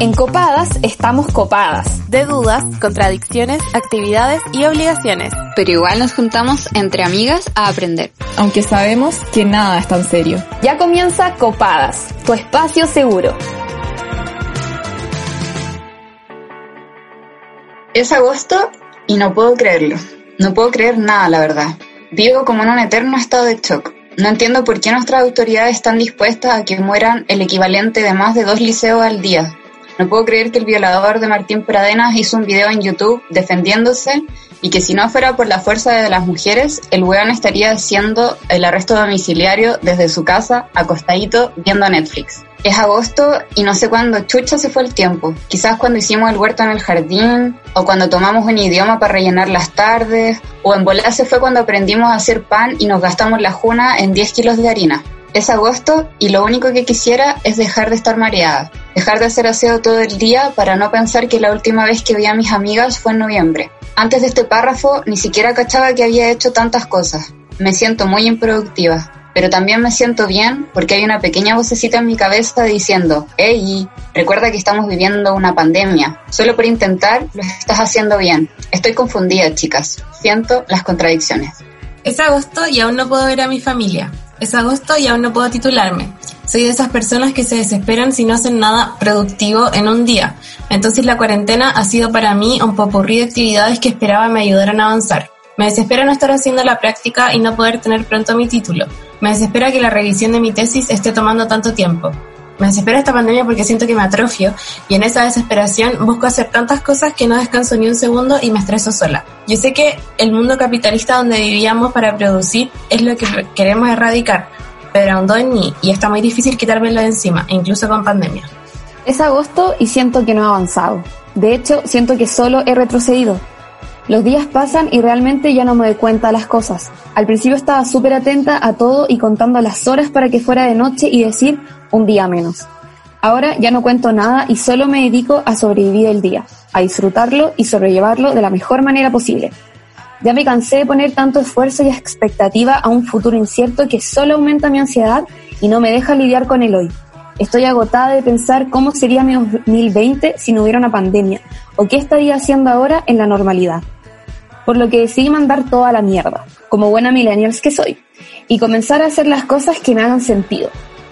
En Copadas estamos copadas. De dudas, contradicciones, actividades y obligaciones. Pero igual nos juntamos entre amigas a aprender. Aunque sabemos que nada es tan serio. Ya comienza Copadas, tu espacio seguro. Es agosto y no puedo creerlo. No puedo creer nada, la verdad. Vivo como en un eterno estado de shock. No entiendo por qué nuestras autoridades están dispuestas a que mueran el equivalente de más de dos liceos al día. No puedo creer que el violador de Martín Pradenas hizo un video en YouTube defendiéndose y que si no fuera por la fuerza de las mujeres, el weón estaría haciendo el arresto domiciliario desde su casa, acostadito, viendo Netflix. Es agosto y no sé cuándo chucha se fue el tiempo. Quizás cuando hicimos el huerto en el jardín, o cuando tomamos un idioma para rellenar las tardes, o en volar fue cuando aprendimos a hacer pan y nos gastamos la juna en 10 kilos de harina. Es agosto y lo único que quisiera es dejar de estar mareada, dejar de hacer aseo todo el día para no pensar que la última vez que vi a mis amigas fue en noviembre. Antes de este párrafo ni siquiera cachaba que había hecho tantas cosas. Me siento muy improductiva, pero también me siento bien porque hay una pequeña vocecita en mi cabeza diciendo, hey, recuerda que estamos viviendo una pandemia. Solo por intentar lo estás haciendo bien. Estoy confundida, chicas. Siento las contradicciones. Es agosto y aún no puedo ver a mi familia. Es agosto y aún no puedo titularme. Soy de esas personas que se desesperan si no hacen nada productivo en un día. Entonces la cuarentena ha sido para mí un popurrí de actividades que esperaba me ayudaran a avanzar. Me desespera no estar haciendo la práctica y no poder tener pronto mi título. Me desespera que la revisión de mi tesis esté tomando tanto tiempo. Me desespera esta pandemia porque siento que me atrofio y en esa desesperación busco hacer tantas cosas que no descanso ni un segundo y me estreso sola. Yo sé que el mundo capitalista donde vivíamos para producir es lo que queremos erradicar, pero aún en mí y está muy difícil quitármelo de encima, incluso con pandemia. Es agosto y siento que no he avanzado. De hecho, siento que solo he retrocedido. Los días pasan y realmente ya no me doy cuenta de las cosas. Al principio estaba súper atenta a todo y contando las horas para que fuera de noche y decir un día menos. Ahora ya no cuento nada y solo me dedico a sobrevivir el día, a disfrutarlo y sobrellevarlo de la mejor manera posible. Ya me cansé de poner tanto esfuerzo y expectativa a un futuro incierto que solo aumenta mi ansiedad y no me deja lidiar con el hoy. Estoy agotada de pensar cómo sería mi 2020 si no hubiera una pandemia o qué estaría haciendo ahora en la normalidad por lo que decidí mandar toda la mierda, como buena millennials que soy, y comenzar a hacer las cosas que me hagan sentido.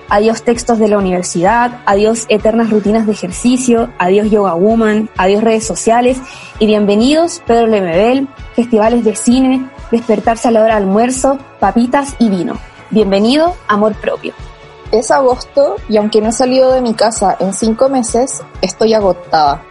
Adiós textos de la universidad, adiós eternas rutinas de ejercicio, adiós yoga woman, adiós redes sociales y bienvenidos Pedro Lemebel, festivales de cine, despertarse a la hora de almuerzo, papitas y vino. Bienvenido, amor propio. Es agosto y aunque no he salido de mi casa en cinco meses, estoy agotada.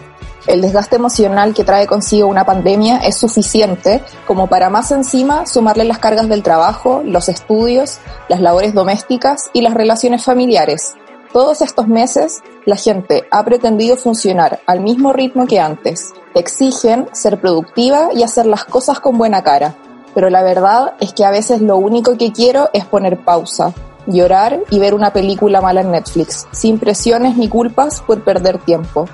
El desgaste emocional que trae consigo una pandemia es suficiente como para más encima sumarle las cargas del trabajo, los estudios, las labores domésticas y las relaciones familiares. Todos estos meses, la gente ha pretendido funcionar al mismo ritmo que antes. Exigen ser productiva y hacer las cosas con buena cara. Pero la verdad es que a veces lo único que quiero es poner pausa, llorar y ver una película mala en Netflix, sin presiones ni culpas por perder tiempo.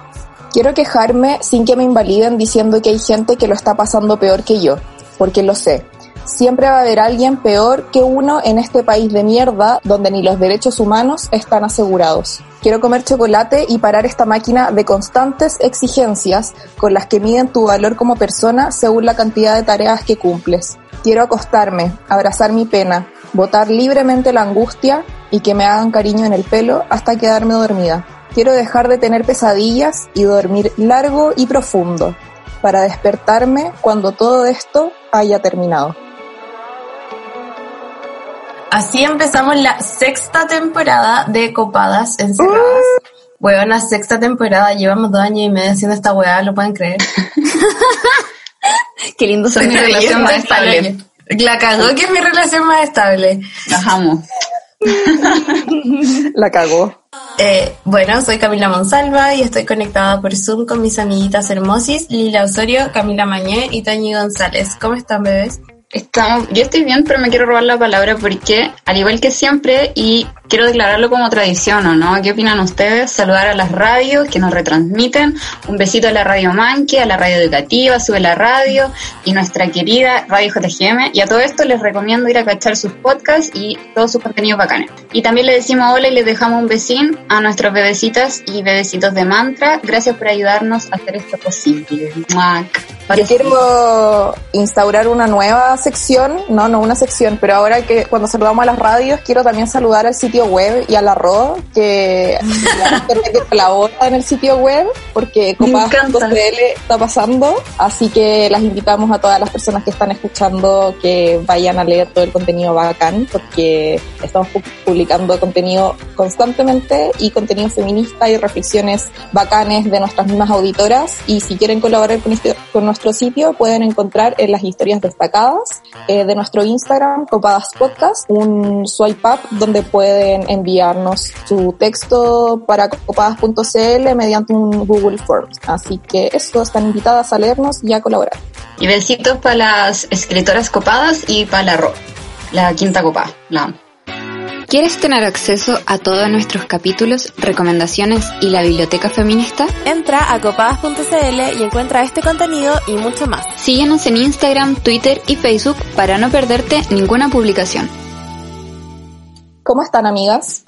Quiero quejarme sin que me invaliden diciendo que hay gente que lo está pasando peor que yo, porque lo sé. Siempre va a haber alguien peor que uno en este país de mierda donde ni los derechos humanos están asegurados. Quiero comer chocolate y parar esta máquina de constantes exigencias con las que miden tu valor como persona según la cantidad de tareas que cumples. Quiero acostarme, abrazar mi pena, botar libremente la angustia y que me hagan cariño en el pelo hasta quedarme dormida. Quiero dejar de tener pesadillas y dormir largo y profundo para despertarme cuando todo esto haya terminado. Así empezamos la sexta temporada de Copadas Encerradas. Uh. la sexta temporada, llevamos dos años y medio haciendo esta weá, ¿lo pueden creer? Qué lindo ser mi relación más estable. La cagó que es mi relación más estable. Bajamos. La cagó. Eh, bueno, soy Camila Monsalva y estoy conectada por Zoom con mis amiguitas hermosis, Lila Osorio, Camila Mañé y Toñi González. ¿Cómo están, bebés? Estamos, yo estoy bien, pero me quiero robar la palabra porque, al igual que siempre, y quiero declararlo como tradición, ¿o no? ¿Qué opinan ustedes? Saludar a las radios que nos retransmiten. Un besito a la Radio Manque, a la Radio Educativa, Sube la Radio y nuestra querida Radio JGM. Y a todo esto les recomiendo ir a cachar sus podcasts y todos sus contenidos bacanes. Y también les decimos hola y les dejamos un besín a nuestros bebecitas y bebecitos de mantra. Gracias por ayudarnos a hacer esto posible. Yo quiero instaurar una nueva sección, no, no una sección, pero ahora que cuando saludamos a las radios, quiero también saludar al sitio web y a la RO, que que colabora en el sitio web, porque Copas.cl está pasando, así que las invitamos a todas las personas que están escuchando que vayan a leer todo el contenido bacán, porque estamos publicando contenido constantemente y contenido feminista y reflexiones bacanes de nuestras mismas auditoras, y si quieren colaborar con, este, con nuestro sitio, pueden encontrar en las historias destacadas eh, de nuestro Instagram, Copadas Podcast, un swipe up donde pueden enviarnos su texto para copadas.cl mediante un Google Forms. Así que eso, están invitadas a leernos y a colaborar. Y besitos para las escritoras copadas y para la RO, la quinta copada. La ¿Quieres tener acceso a todos nuestros capítulos, recomendaciones y la biblioteca feminista? Entra a copadas.cl y encuentra este contenido y mucho más. Síguenos en Instagram, Twitter y Facebook para no perderte ninguna publicación. ¿Cómo están, amigas?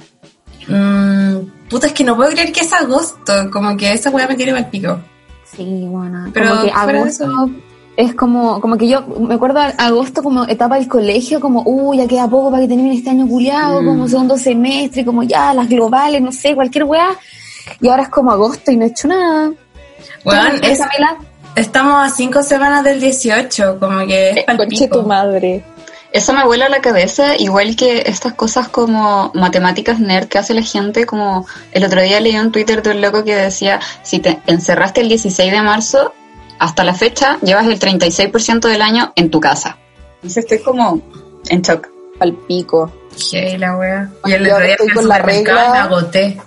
Mm, puta, es que no puedo creer que es agosto. Como que esa weá me tiene mal pico. Sí, bueno. Pero como que fuera de agosto eso- es como, como que yo me acuerdo a- agosto como etapa del colegio, como, uy, ya queda poco para que termine este año culiado, Mm. como segundo semestre, como ya, las globales, no sé, cualquier weá. Y ahora es como agosto y no he hecho nada. Weón, ¿Cómo es- Camila? estamos a cinco semanas del 18, como que es pal Conche tu madre. Eso me vuela la cabeza, igual que estas cosas como matemáticas nerd que hace la gente, como el otro día leí un Twitter de un loco que decía, si te encerraste el 16 de marzo, hasta la fecha llevas el 36% del año en tu casa. Entonces estoy como en shock. Al pico. Hey, la wea. Y el día estoy con la regla. agoté.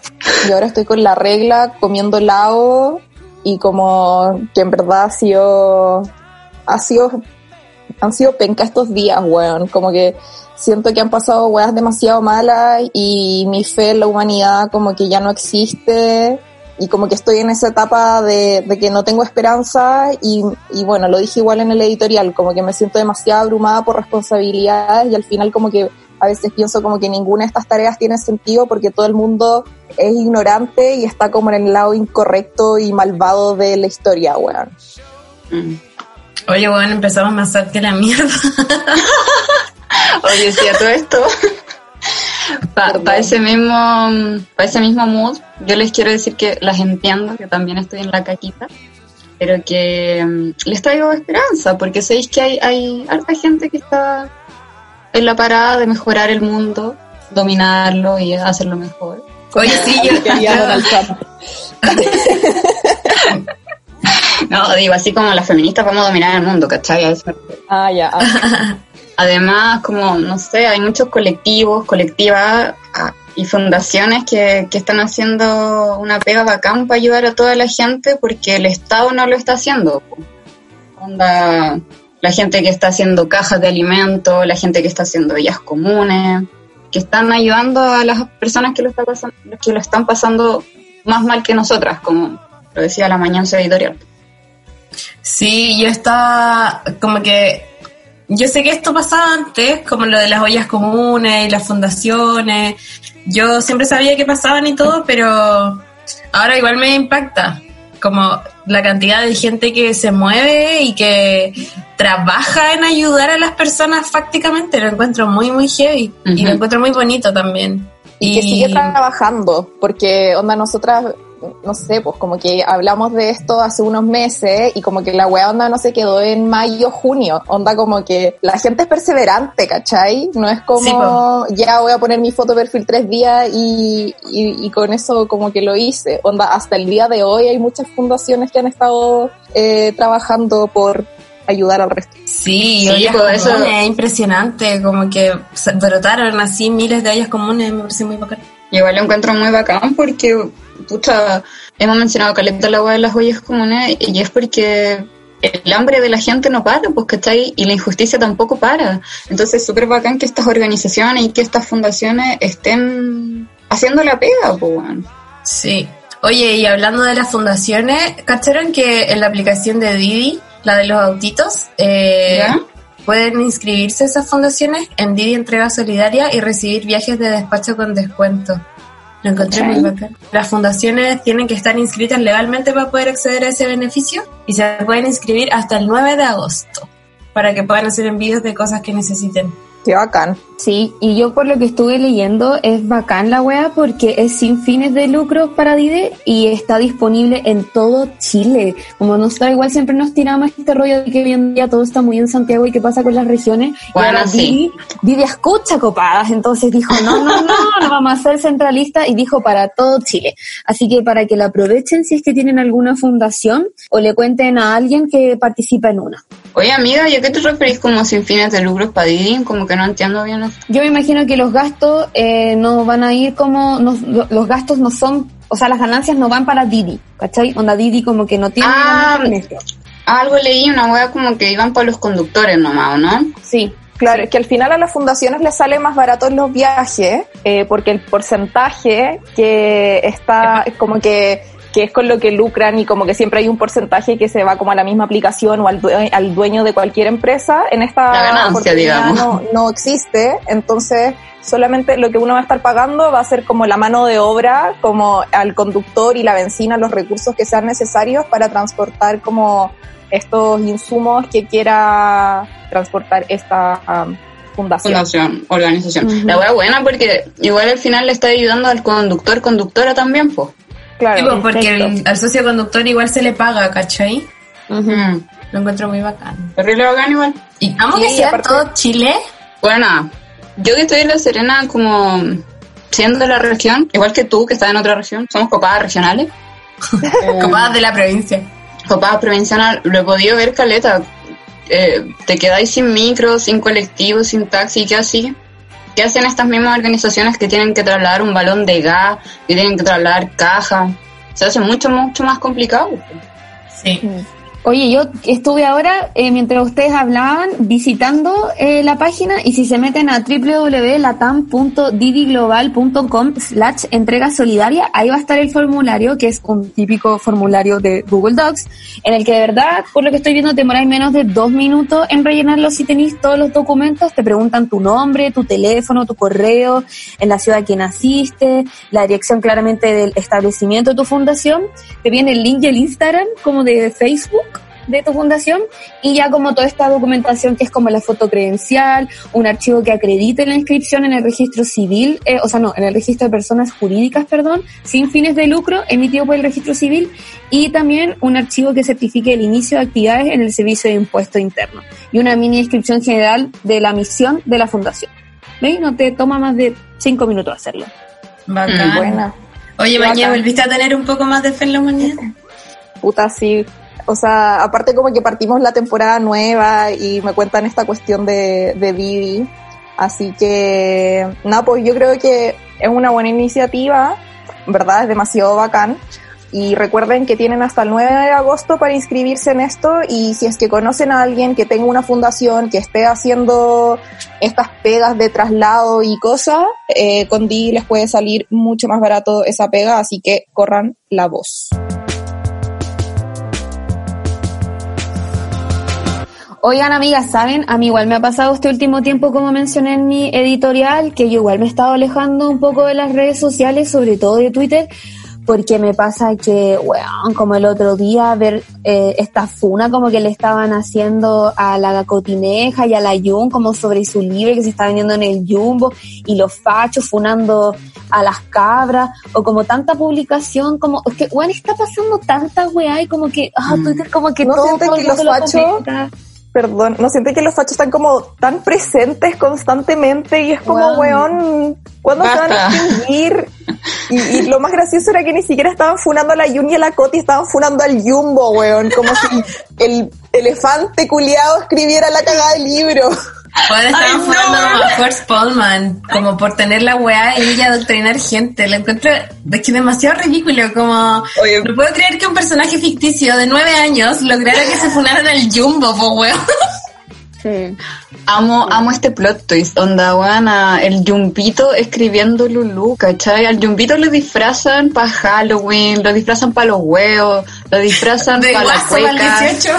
Y ahora estoy con la regla, comiendo helado y como que en verdad ha sido, ha sido, han sido penca estos días, weón. Como que siento que han pasado weas demasiado malas y mi fe en la humanidad como que ya no existe y como que estoy en esa etapa de, de que no tengo esperanza y, y bueno, lo dije igual en el editorial, como que me siento demasiado abrumada por responsabilidades y al final como que a veces pienso como que ninguna de estas tareas tiene sentido porque todo el mundo es ignorante y está como en el lado incorrecto y malvado de la historia, weón. Mm. Oye, weón, empezamos más sad que la mierda. Oye, sí, a todo esto, para Perdón. ese mismo para ese mismo mood, yo les quiero decir que las entiendo, que también estoy en la caquita, pero que mm, les traigo esperanza, porque sabéis que hay, hay harta gente que está en la parada de mejorar el mundo, dominarlo y hacerlo mejor. Oye, sí, yo, Quería yo- Donald Trump. No, digo, así como las feministas vamos a dominar el mundo, ¿cachai? Ah, ya. ah. Además, como, no sé, hay muchos colectivos, colectivas ah, y fundaciones que, que están haciendo una pega bacán para ayudar a toda la gente porque el Estado no lo está haciendo. Onda, la gente que está haciendo cajas de alimentos, la gente que está haciendo villas comunes, que están ayudando a las personas que lo, está pasan- que lo están pasando más mal que nosotras, como lo decía la mañana editorial. Sí, yo estaba como que yo sé que esto pasaba antes, como lo de las ollas comunes y las fundaciones. Yo siempre sabía que pasaban y todo, pero ahora igual me impacta como la cantidad de gente que se mueve y que trabaja en ayudar a las personas fácticamente. Lo encuentro muy, muy heavy y lo encuentro muy bonito también. Y que sigue trabajando, porque onda nosotras, no sé, pues como que hablamos de esto hace unos meses y como que la wea onda no se quedó en mayo, junio, onda como que la gente es perseverante, ¿cachai? No es como, Sí, ya voy a poner mi foto de perfil tres días y, y, y con eso como que lo hice, onda hasta el día de hoy hay muchas fundaciones que han estado eh, trabajando por ayudar al resto. Sí, Sí, ollas pues, eso- es impresionante, como que brotaron así miles de ollas comunes, me parece muy bacán. Igual lo encuentro muy bacán porque, pucha, hemos mencionado caleta la agua de las ollas comunes y es porque el hambre de la gente no para, pues, ¿cachai? Y la injusticia tampoco para. Entonces es súper bacán que estas organizaciones y que estas fundaciones estén haciendo la pega, pues, bueno. Sí. Oye, y hablando de las fundaciones, ¿cacharon que en la aplicación de Didi, la de los autitos, eh, ¿Ya? Pueden inscribirse a esas fundaciones en Didi Entrega Solidaria y recibir viajes de despacho con descuento? Lo encontré muy bacán. Las fundaciones tienen que estar inscritas legalmente para poder acceder a ese beneficio y se pueden inscribir hasta el 9 de agosto para que puedan hacer envíos de cosas que necesiten. Qué bacán. Sí, y yo por lo que estuve leyendo es bacán la wea porque es sin fines de lucro para Dide y está disponible en todo Chile. Como nosotros igual siempre nos tiramos este rollo de que hoy en día todo está muy en Santiago y qué pasa con las regiones. Bueno, y ahora sí. Didi, Didi escucha copadas, entonces dijo, no, no, no, no vamos a ser centralistas y dijo para todo Chile. Así que para que la aprovechen si es que tienen alguna fundación o le cuenten a alguien que participa en una. Oye, amiga, ¿y a qué te referís como sin fines de lucros para Didi? Como que no entiendo bien esto. Yo me imagino que los gastos eh, no van a ir como, no- lo- los gastos no son, o sea, las ganancias no van para Didi, ¿cachai? Onda Didi como que no tiene Ah. Algo leí, una wea como que iban para los conductores nomás, ¿o ¿no? Sí, Claro, es que al final a las fundaciones les sale más barato los viajes, eh, porque el porcentaje que está, es como que, que es con lo que lucran y como que siempre hay un porcentaje que se va como a la misma aplicación o al, due- al dueño de cualquier empresa, en esta La ganancia, digamos. No, no existe, entonces solamente lo que uno va a estar pagando va a ser como la mano de obra, como al conductor y la benzina, los recursos que sean necesarios para transportar como estos insumos que quiera transportar esta am, fundación. Fundación, organización. La wea buena porque igual al final le está ayudando al conductor, conductora también, pues. Claro. Sí, pues, porque perfecto. el- al socio conductor igual se le paga, ¿cachai? Mm. Lo encuentro muy bacán. Terrible bacán igual. Y Sí, que sea aparte- todo Chile. Bueno, yo que estoy en La Serena como siendo de la región, igual que tú que estás en otra región, somos copadas regionales. Eh, Copadas de la provincia. copadas provincial, lo he podido ver caleta. Eh, te quedáis sin micro, sin colectivo, sin taxi, ¿qué así? ¿Qué hacen estas mismas organizaciones que tienen que trasladar un balón de gas, que tienen que trasladar caja? Se hace mucho, mucho más complicado. Sí. Oye, yo estuve ahora, eh, mientras ustedes hablaban, visitando eh, la página y si se meten a www.latam.didiglobal.com slash entrega solidaria, ahí va a estar el formulario, que es un típico formulario de Google Docs, en el que de verdad, por lo que estoy viendo, demoráis menos de dos minutos en rellenarlo. Si tenéis todos los documentos, te preguntan tu nombre, tu teléfono, tu correo, en la ciudad que naciste, la dirección claramente del establecimiento de tu fundación, te viene el link y el Instagram como de Facebook de tu fundación y ya como toda esta documentación que es como la foto credencial, un archivo que acredite la inscripción en el registro civil, eh, o sea, no, en el registro de personas jurídicas, perdón, sin fines de lucro emitido por el registro civil y también un archivo que certifique el inicio de actividades en el servicio de impuesto interno y una mini descripción general de la misión de la fundación. ¿Veis? No te toma más de cinco minutos hacerlo. Bacán. Buena. Oye. Mañana, ¿volviste a tener un poco más de fe en la humanidad? Puta, sí. O sea, aparte como que partimos la temporada nueva y me cuentan esta cuestión de, de Didi. Así que, nada, pues yo creo que es una buena iniciativa, ¿verdad? Es demasiado bacán. Y recuerden que tienen hasta el 9 de agosto para inscribirse en esto y si es que conocen a alguien que tenga una fundación que esté haciendo estas pegas de traslado y cosas, eh, con Didi les puede salir mucho más barato esa pega, así que corran la voz. Oigan, amigas, ¿saben? A mí igual me ha pasado este último tiempo, como mencioné en mi editorial, que yo igual me he estado alejando un poco de las redes sociales, sobre todo de Twitter, porque me pasa que, weón, como el otro día, ver eh, esta funa como que le estaban haciendo a la Cotineja y a la Jun, como sobre su libro que se está vendiendo en el Jumbo, y los fachos funando a las cabras, o como tanta publicación, como, es que, weón, está pasando tanta weá y como que, ah, Mm. Twitter como que ¿No todo, todo que los fachos. Perdón, ¿no siente que los fachos están como tan presentes constantemente y es como, Wow. weón, ¿cuándo se van a Basta. extinguir? Y, y lo más gracioso era que ni siquiera estaban funando a la Jun y a la Coti, estaban funando al Jumbo, weón, como si el elefante culiado escribiera la cagada del libro. Ahora estaban jugando a Horst Pullman, como por tener la weá y ella adoctrinar gente. Lo encuentro es que demasiado ridículo, como... Oye. No puedo creer que un personaje ficticio de nueve años lograra que se funaran al Jumbo, po weón. Sí. Amo, amo este plot twist, onda, weana, el Jumbito escribiendo Lulu, ¿cachai? Al Jumbito lo disfrazan para Halloween, lo disfrazan para los huevos, lo disfrazan para la guaso para el cueca. 18.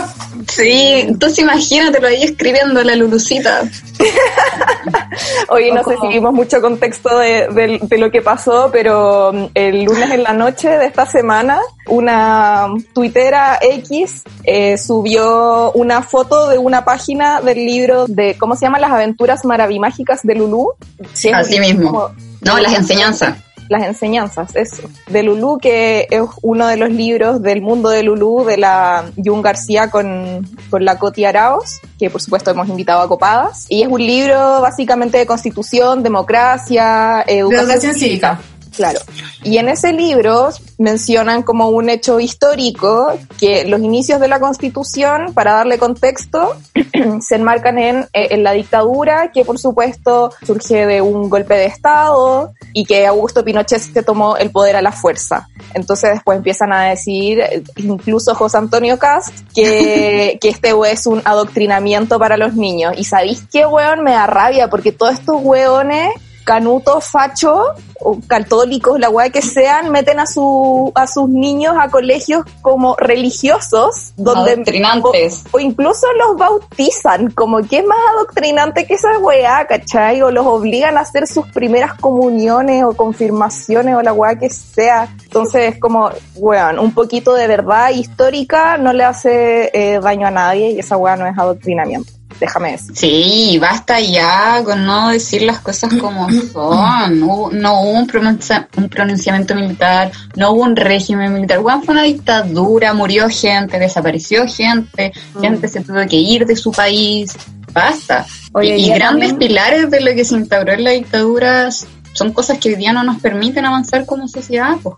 Sí, entonces imagínatelo ahí escribiendo la Lulucita. Hoy no sé si vimos mucho contexto de, de- de lo que pasó, pero mm, el lunes en la noche de esta semana, una tuitera X eh, subió una foto de una página del libro de, ¿cómo se llama? Las aventuras maravimágicas de Lulú. Es Así mismo. como- No, las enseñanzas. las enseñanzas, eso, de Lulú, que es uno de los libros del mundo de Lulú, de la Jun García con, con la Coti Araos, que por supuesto hemos invitado a Copadas. Y es un libro básicamente de constitución, democracia, De educación, educación cívica. Claro. Y en ese libro mencionan como un hecho histórico que los inicios de la Constitución, para darle contexto, se enmarcan en, eh, en la dictadura, que por supuesto surge de un golpe de Estado y que Augusto Pinochet se tomó el poder a la fuerza. Entonces después empiezan a decir, incluso José Antonio Cast, que, que este es un adoctrinamiento para los niños. Y ¿sabéis qué, weón? Me da rabia porque todos estos weones canutos, fachos, o católicos, la weá que sean, meten a su a sus niños a colegios como religiosos, donde Adoctrinantes. o, o incluso los bautizan, como que es más adoctrinante que esa weá, ¿cachai? O los obligan a hacer sus primeras comuniones o confirmaciones o la weá que sea. Entonces es como, weón, un poquito de verdad histórica no le hace eh, daño a nadie y esa weá no es adoctrinamiento. Déjame decir. Sí, basta ya con no decir las cosas como son. No, hubo- no hubo un, pronuncia- un pronunciamiento militar, no hubo un régimen militar. Bueno, fue una dictadura, murió gente, desapareció gente, gente se tuvo que ir de su país. Basta. Oye, y grandes también- pilares de lo que se instauró en la dictadura son cosas que hoy día no nos permiten avanzar como sociedad. Pues.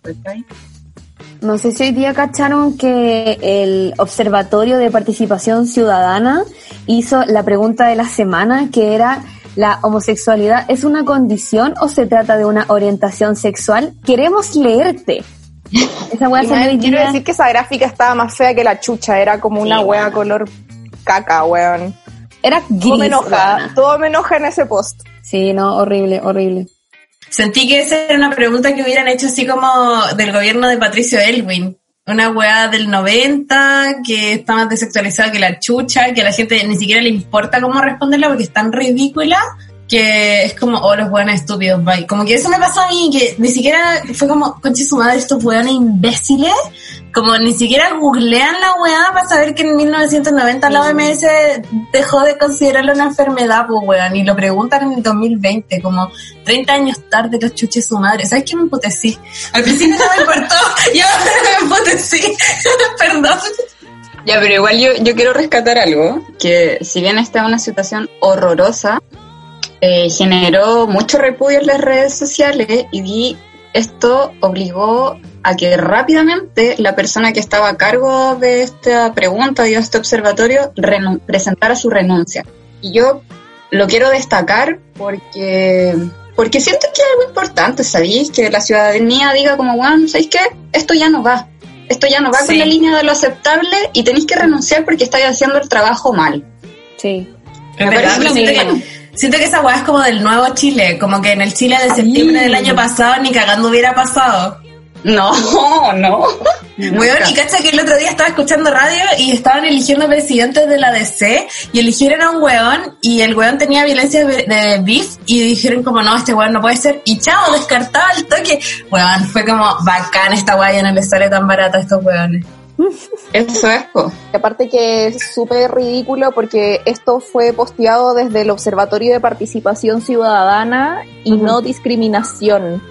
No sé si hoy día cacharon que el Observatorio de Participación Ciudadana hizo la pregunta de la semana que era ¿la homosexualidad es una condición o se trata de una orientación sexual? Queremos leerte. Esa weá Y salió hoy quiero día. decir que esa gráfica estaba más fea que la chucha, era como una Sí, wea color caca, weón. Era Todo me gris. enoja, todo me enoja en ese post. Sí, no, horrible, horrible. Sentí que esa era una pregunta que hubieran hecho así como del gobierno de Patricio Elwin. Una weá del 90 que está más desactualizada que la chucha, que a la gente ni siquiera le importa cómo responderla porque es tan ridícula que es como, oh, los weones estúpidos, bye. Como que eso me pasó a mí, que ni siquiera fue como, conche su madre, estos weones imbéciles, como ni siquiera googlean la weá para saber que en 1990 la OMS dejó de considerarlo una enfermedad, pues weón, y lo preguntan en el 2020, como 30 años tarde los chuches su madre. ¿Sabes qué me emputecí? Al principio no me importó, y ahora me emputecí. Perdón. Ya, pero igual yo, yo quiero rescatar algo, que si bien esta es una situación horrorosa, eh, generó mucho repudio en las redes sociales y esto obligó a que rápidamente la persona que estaba a cargo de esta pregunta y de este observatorio presentara su renuncia. Y yo lo quiero destacar porque porque siento que es algo importante, ¿sabéis? Que la ciudadanía diga como, bueno, ¿sabéis qué? Esto ya no va. Esto ya no va Sí. con la línea de lo aceptable y tenéis que renunciar porque estáis haciendo el trabajo mal. Sí. Me parece siento que esa weá es como del nuevo Chile, como que en el Chile de septiembre del año pasado ni cagando hubiera pasado. No, no. Weón, y cacha que el otro día estaba escuchando radio y estaban eligiendo presidentes de la DC y eligieron a un weón y el weón tenía violencia de, de beef y dijeron como no, este weón no puede ser y chao, descartado el toque. Weón, fue como bacán esta weá ya no les sale tan barata a estos weones. Eso es, po. Y aparte que es súper ridículo porque esto fue posteado desde el Observatorio de Participación Ciudadana y no discriminación.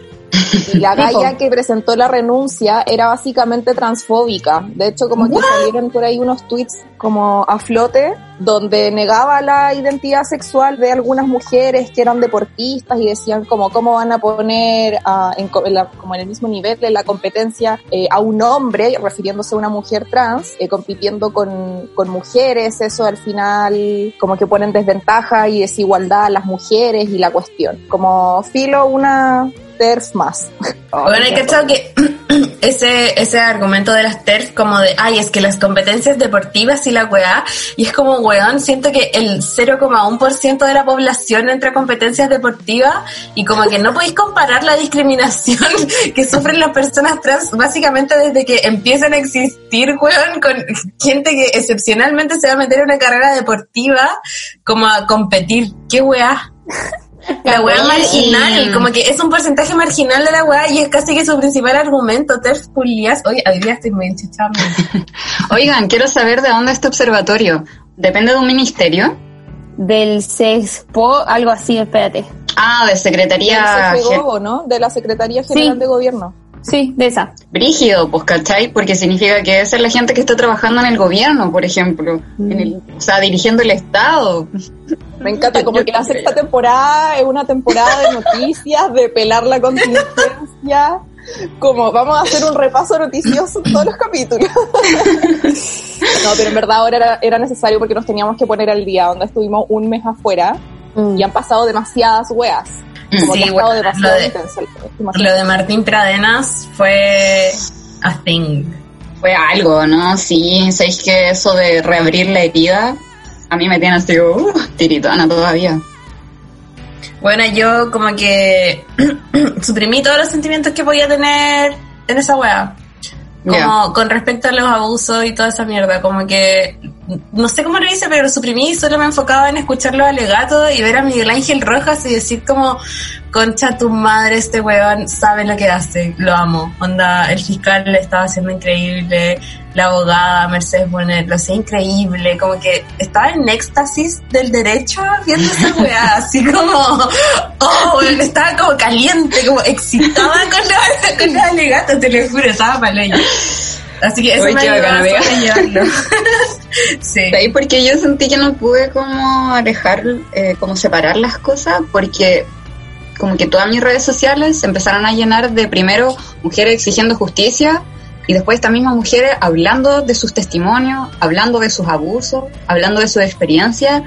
Y la galla que presentó la renuncia era básicamente transfóbica. De hecho, como que salieron por ahí unos tweets como a flote, donde negaba la identidad sexual de algunas mujeres que eran deportistas y decían como cómo van a poner ah, en, co- en la- como en el mismo nivel de la competencia eh, a un hombre, refiriéndose a una mujer trans, eh, compitiendo con, con mujeres, eso al final como que ponen desventaja y desigualdad a las mujeres y la cuestión. Como filo una TERF más. Bueno, hay cachado que ese, ese argumento de las TERF como de, ay, es que las competencias deportivas y la weá, y es como, weón, siento que el 0,1% de la población entra a competencias deportivas y como que no podéis comparar la discriminación que sufren las personas trans básicamente desde que empiezan a existir, weón, con gente que excepcionalmente se va a meter en una carrera deportiva como a competir. ¿Qué weá? La weá marginal, y- como que es un porcentaje marginal de la weá y es casi que su principal argumento. Terf Pulias, oye, hoy día estoy muy enchuchada. Oigan, quiero saber de dónde este observatorio. ¿Depende de un ministerio? Del SEXPO, algo así, espérate. Ah, de Secretaría Del ¿no? De la Secretaría General Sí. de Gobierno. Sí, de esa. Brígido, pues, ¿cachai? Porque significa que esa es la gente que está trabajando en el gobierno, por ejemplo. En el, o sea, dirigiendo el Estado. Me encanta, como Yo que la creo. sexta temporada es una temporada de noticias, de pelar la contingencia. Como vamos a hacer un repaso noticioso en todos los capítulos. No, pero en verdad ahora era, era necesario porque nos teníamos que poner al día, donde estuvimos un mes afuera y han pasado demasiadas weas. Como Sí, que ha estado bueno, demasiado lo de- intenso. Lo de Martín Pradenas fue a thing. Fue algo, ¿no? Sí, sabéis que eso de reabrir la herida, a mí me tiene así, uh, tiritona todavía. Bueno, yo como que suprimí todos los sentimientos que podía tener en esa weá. Como con respecto a los abusos y toda esa mierda, como que no sé cómo lo hice, pero lo suprimí y solo me enfocaba en escuchar los alegatos y ver a Miguel Ángel Rojas y decir como, concha tu madre, este weón sabe lo que hace, lo amo. Onda, el fiscal le estaba haciendo increíble, la abogada Mercedes Bonet lo hacía increíble, como que estaba en éxtasis del derecho viendo esa weá, así como, oh, estaba como caliente, como excitada con los, con los alegatos, te lo juro, estaba para Así que eso Uy, me ayudó a amiga. sobrellevarlo. sí. ¿Sabéis? Porque yo sentí que no pude como alejar, eh, como separar las cosas, porque como que todas mis redes sociales se empezaron a llenar de primero mujeres exigiendo justicia y después estas mismas mujeres hablando de sus testimonios, hablando de sus abusos, hablando de su experiencia.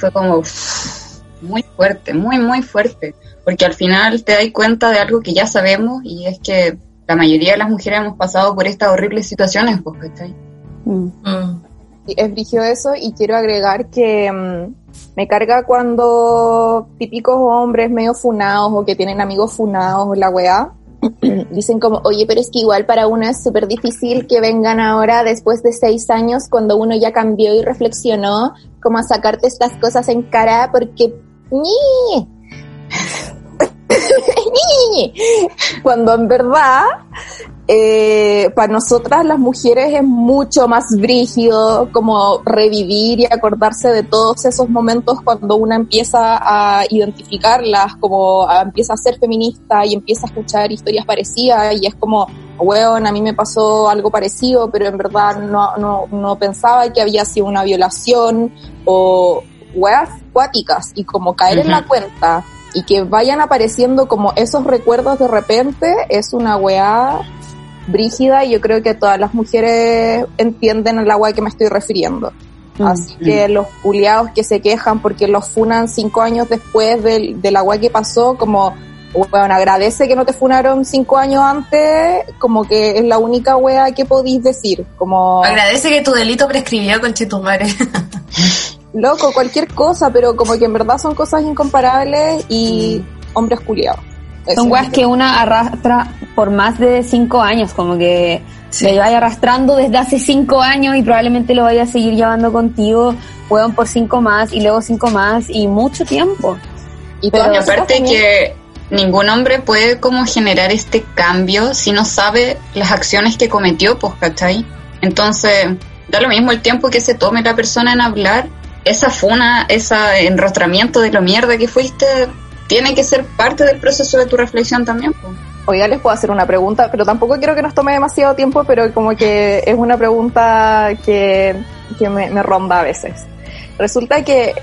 Fue como uff, muy fuerte, muy, muy fuerte, porque al final te das cuenta de algo que ya sabemos y es que la mayoría de las mujeres hemos pasado por estas horribles situaciones, pues, ¿cachai? Mm. Mm. Sí, es brígido eso y quiero agregar que mm, me carga cuando típicos hombres medio funados o que tienen amigos funados o la weá dicen como, oye, pero es que igual para uno es súper difícil que vengan ahora después de seis años cuando uno ya cambió y reflexionó como a sacarte estas cosas en cara porque... ¡Ni! Cuando en verdad eh, para nosotras las mujeres es mucho más brígido como revivir y acordarse de todos esos momentos cuando una empieza a identificarlas, como a- empieza a ser feminista y empieza a escuchar historias parecidas y es como, weón, a mí me pasó algo parecido, pero en verdad no, no, no pensaba que había sido una violación o weas cuáticas y como caer en la cuenta y que vayan apareciendo como esos recuerdos de repente es una weá brígida y yo creo que todas las mujeres entienden al agua que me estoy refiriendo. Así que los culiados que se quejan porque los funan cinco años después del, del agua que pasó, como, bueno, agradece que no te funaron cinco años antes, como que es la única wea que podéis decir, como, Agradece que tu delito prescribió con Chetumare. loco, cualquier cosa, pero como que en verdad son cosas incomparables y hombres culiados. Son es weas que una arrastra por más de cinco años, como que Sí. lo vaya arrastrando desde hace cinco años y probablemente lo vaya a seguir llevando contigo, weón, por cinco más y luego cinco más y mucho tiempo. Y Pero- Y aparte también- que ningún hombre puede como generar este cambio si no sabe las acciones que cometió, pues, ¿cachai? Entonces, da lo mismo el tiempo que se tome la persona en hablar, esa funa, ese enrostramiento de lo mierda que fuiste, tiene que ser parte del proceso de tu reflexión también, ya les puedo hacer una pregunta, pero tampoco quiero que nos tome demasiado tiempo, pero como que es una pregunta que, que me, me ronda a veces. Resulta que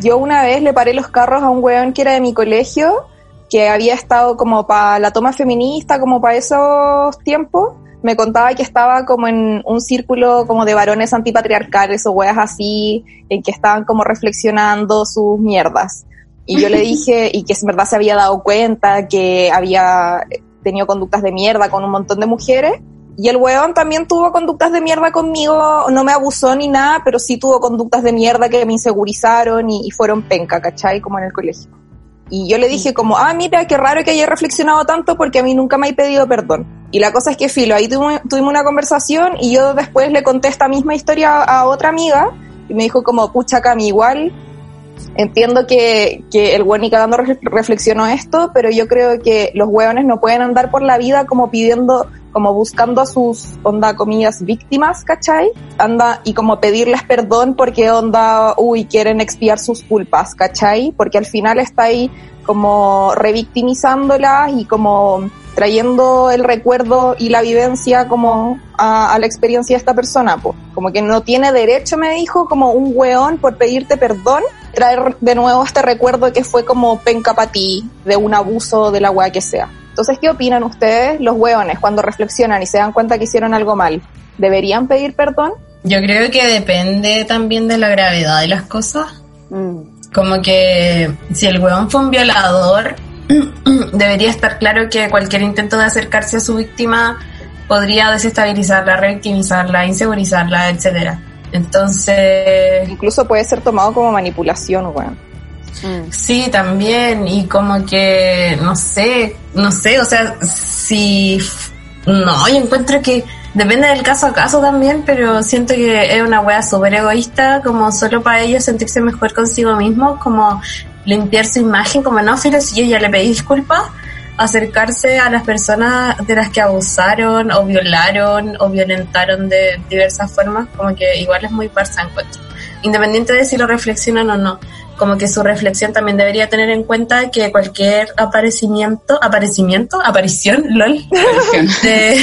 yo una vez le paré los carros a un weón que era de mi colegio, que había estado como para la toma feminista, como para esos tiempos. Me contaba que estaba como en un círculo como de varones antipatriarcales o weas así, en que estaban como reflexionando sus mierdas. Y yo le dije, y que en verdad se había dado cuenta que había tenido conductas de mierda con un montón de mujeres. Y el weón también tuvo conductas de mierda conmigo, no me abusó ni nada, pero sí tuvo conductas de mierda que me insegurizaron y, y fueron penca, ¿cachai? Como en el colegio. Y yo le dije como, ah, mira, qué raro que haya reflexionado tanto porque a mí nunca me ha pedido perdón. Y la cosa es que, filo, ahí tuvimos, tuvimos una conversación y yo después le conté esta misma historia a, a otra amiga y me dijo como, pucha, Cami, igual entiendo que, que el buen cagando re- reflexionó esto, pero yo creo que los hueones no pueden andar por la vida como pidiendo, como buscando a sus, onda, comillas, víctimas, ¿cachai? Anda, y como pedirles perdón porque onda, uy, quieren expiar sus culpas, ¿cachai? Porque al final está ahí como revictimizándolas y como trayendo el recuerdo y la vivencia como a, la experiencia de esta persona, pues. Como que no tiene derecho, me dijo, como un weón por pedirte perdón, traer de nuevo este recuerdo que fue como penca para ti, de un abuso de la weá que sea. Entonces, ¿qué opinan ustedes, los weones, cuando reflexionan y se dan cuenta que hicieron algo mal? ¿Deberían pedir perdón? Yo creo que depende también de la gravedad de las cosas. Como que si el weón fue un violador, debería estar claro que cualquier intento de acercarse a su víctima podría desestabilizarla, revictimizarla, insegurizarla, etcétera. Entonces, Incluso puede ser tomado como manipulación, weón. sí, también, y como que, no sé, no sé, o sea, si, no, yo encuentro que depende del caso a caso también, pero siento que es una wea súper egoísta, como solo para ellos sentirse mejor consigo mismo, como limpiar su imagen, como no, filo, si yo ya le pedí disculpas, acercarse a las personas de las que abusaron o violaron o violentaron de diversas formas, como que igual es muy parsa encuentro. Independiente de si lo reflexionan o no, como que su reflexión también debería tener en cuenta que cualquier aparecimiento, aparecimiento, aparición, lol, de,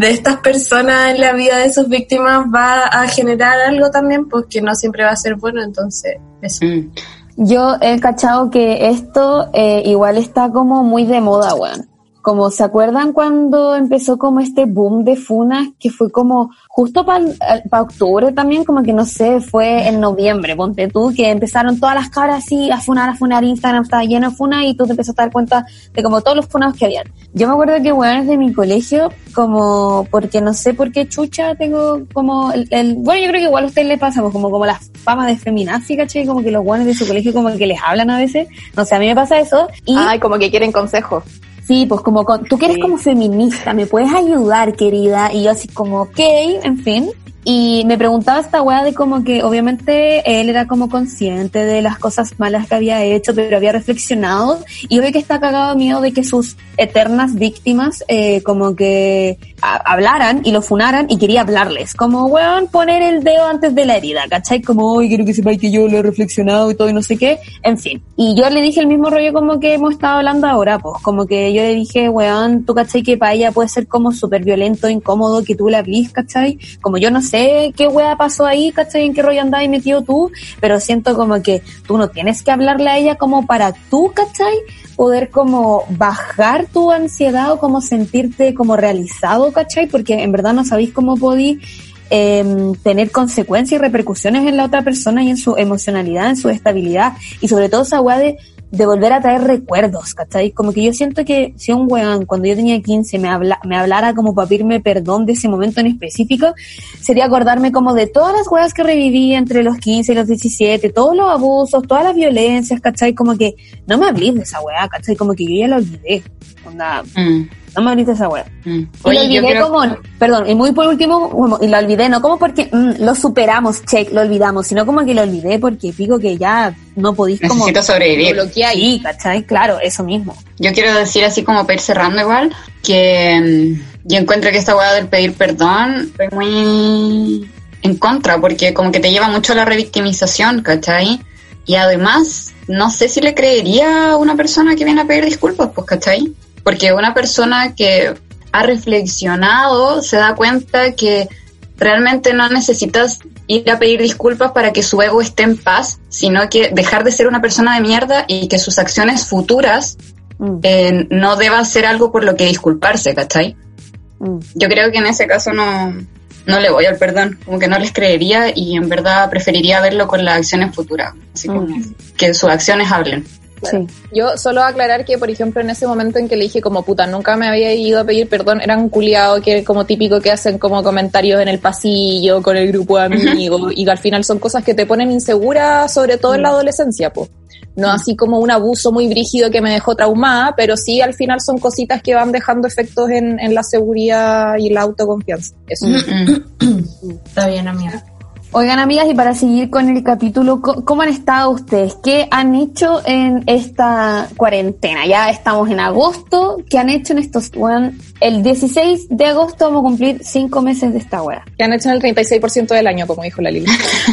de estas personas en la vida de sus víctimas va a generar algo también, pues que no siempre va a ser bueno, entonces eso. Mm. Yo he cachado que esto eh, igual está como muy de moda, weón. Como, ¿se acuerdan cuando empezó como este boom de funas que fue como justo para octubre también? Como que no sé, fue en noviembre, ponte tú, que empezaron todas las caras así a funar, a funar, Instagram estaba lleno de funas y tú te empezaste a dar cuenta de como todos los funados que habían. Yo me acuerdo que weones de mi colegio, como, porque no sé por qué chucha tengo como el, el- bueno, yo creo que igual a ustedes les pasa, pues, como, como las famas de feminazi, ¿cachai? Como que los weones de su colegio como que les hablan a veces. No sé, a mí me pasa eso. Y Ay, como que quieren consejos. Sí, pues como con- tú que eres Sí. como feminista, ¿me puedes ayudar, querida? Y yo así como, ok, en fin. Y me preguntaba esta weá de como que obviamente él era como consciente de las cosas malas que había hecho, pero había reflexionado y ve que está cagado miedo de que sus eternas víctimas eh, como que hablaran y lo funaran y quería hablarles. Como, weón, poner el dedo antes de la herida, ¿cachai? Como, hoy quiero que sepáis que yo lo he reflexionado y todo y no sé qué. En fin. Y yo le dije el mismo rollo como que hemos estado hablando ahora, pues como que yo le dije, weón, tú cachai que para ella puede ser como súper violento, incómodo, que tú la hablís, cachai. Como yo no sé qué wea pasó ahí, cachai, en qué rollo andabas metido tú, pero siento como que tú no tienes que hablarle a ella como para tú, cachai, poder como bajar tu ansiedad o como sentirte como realizado, cachai, porque en verdad no sabéis cómo podí em, tener consecuencias y repercusiones en la otra persona y en su emocionalidad, en su estabilidad y sobre todo esa weá de, de volver a traer recuerdos, ¿cachai? Como que yo siento que si un weón cuando yo tenía 15 me, habla, me hablara como para pedirme perdón de ese momento en específico, sería acordarme como de todas las weas que reviví entre los 15 y los 17, todos los abusos, todas las violencias, ¿cachai? Como que no me hablís de esa weá, ¿cachai? Como que yo ya la olvidé. Onda, Mm, no me de esa weá. mm. Y lo olvidé creo como, perdón, y muy por último, como- y lo olvidé, no como porque mm, lo superamos, check, lo olvidamos, sino como que lo olvidé porque digo que ya no podís como... necesito sobrevivir. Lo bloqueé ahí, ¿cachai? Claro, eso mismo. Yo quiero decir así como para ir cerrando igual, que mm, yo encuentro que esta weá del pedir perdón fue muy en contra, porque como que te lleva mucho a la revictimización, ¿cachai? Y además, no sé si le creería a una persona que viene a pedir disculpas, pues, ¿cachai? Porque una persona que ha reflexionado se da cuenta que realmente no necesitas ir a pedir disculpas para que su ego esté en paz, sino que dejar de ser una persona de mierda y que sus acciones futuras Mm. eh, no deban ser algo por lo que disculparse, ¿cachai? Mm. Yo creo que en ese caso no, no le voy al perdón, como que no les creería y en verdad preferiría verlo con las acciones futuras, así como Mm. que sus acciones hablen. Sí. Yo solo aclarar que, por ejemplo, en ese momento en que le dije como puta, nunca me había ido a pedir perdón, era un culiado que como típico que hacen como comentarios en el pasillo con el grupo de amigos y que al final son cosas que te ponen insegura, sobre todo en la adolescencia, pues. No así como un abuso muy brígido que me dejó traumada, pero sí al final son cositas que van dejando efectos en, en la seguridad y la autoconfianza. Eso. Está bien, amiga. Oigan, amigas, y para seguir con el capítulo, ¿cómo han estado ustedes? ¿Qué han hecho en esta cuarentena? Ya estamos en agosto. ¿Qué han hecho en estos? Bueno, el 16 de agosto vamos a cumplir cinco meses de esta wea. Que han hecho en el 36% del año, como dijo la Lili.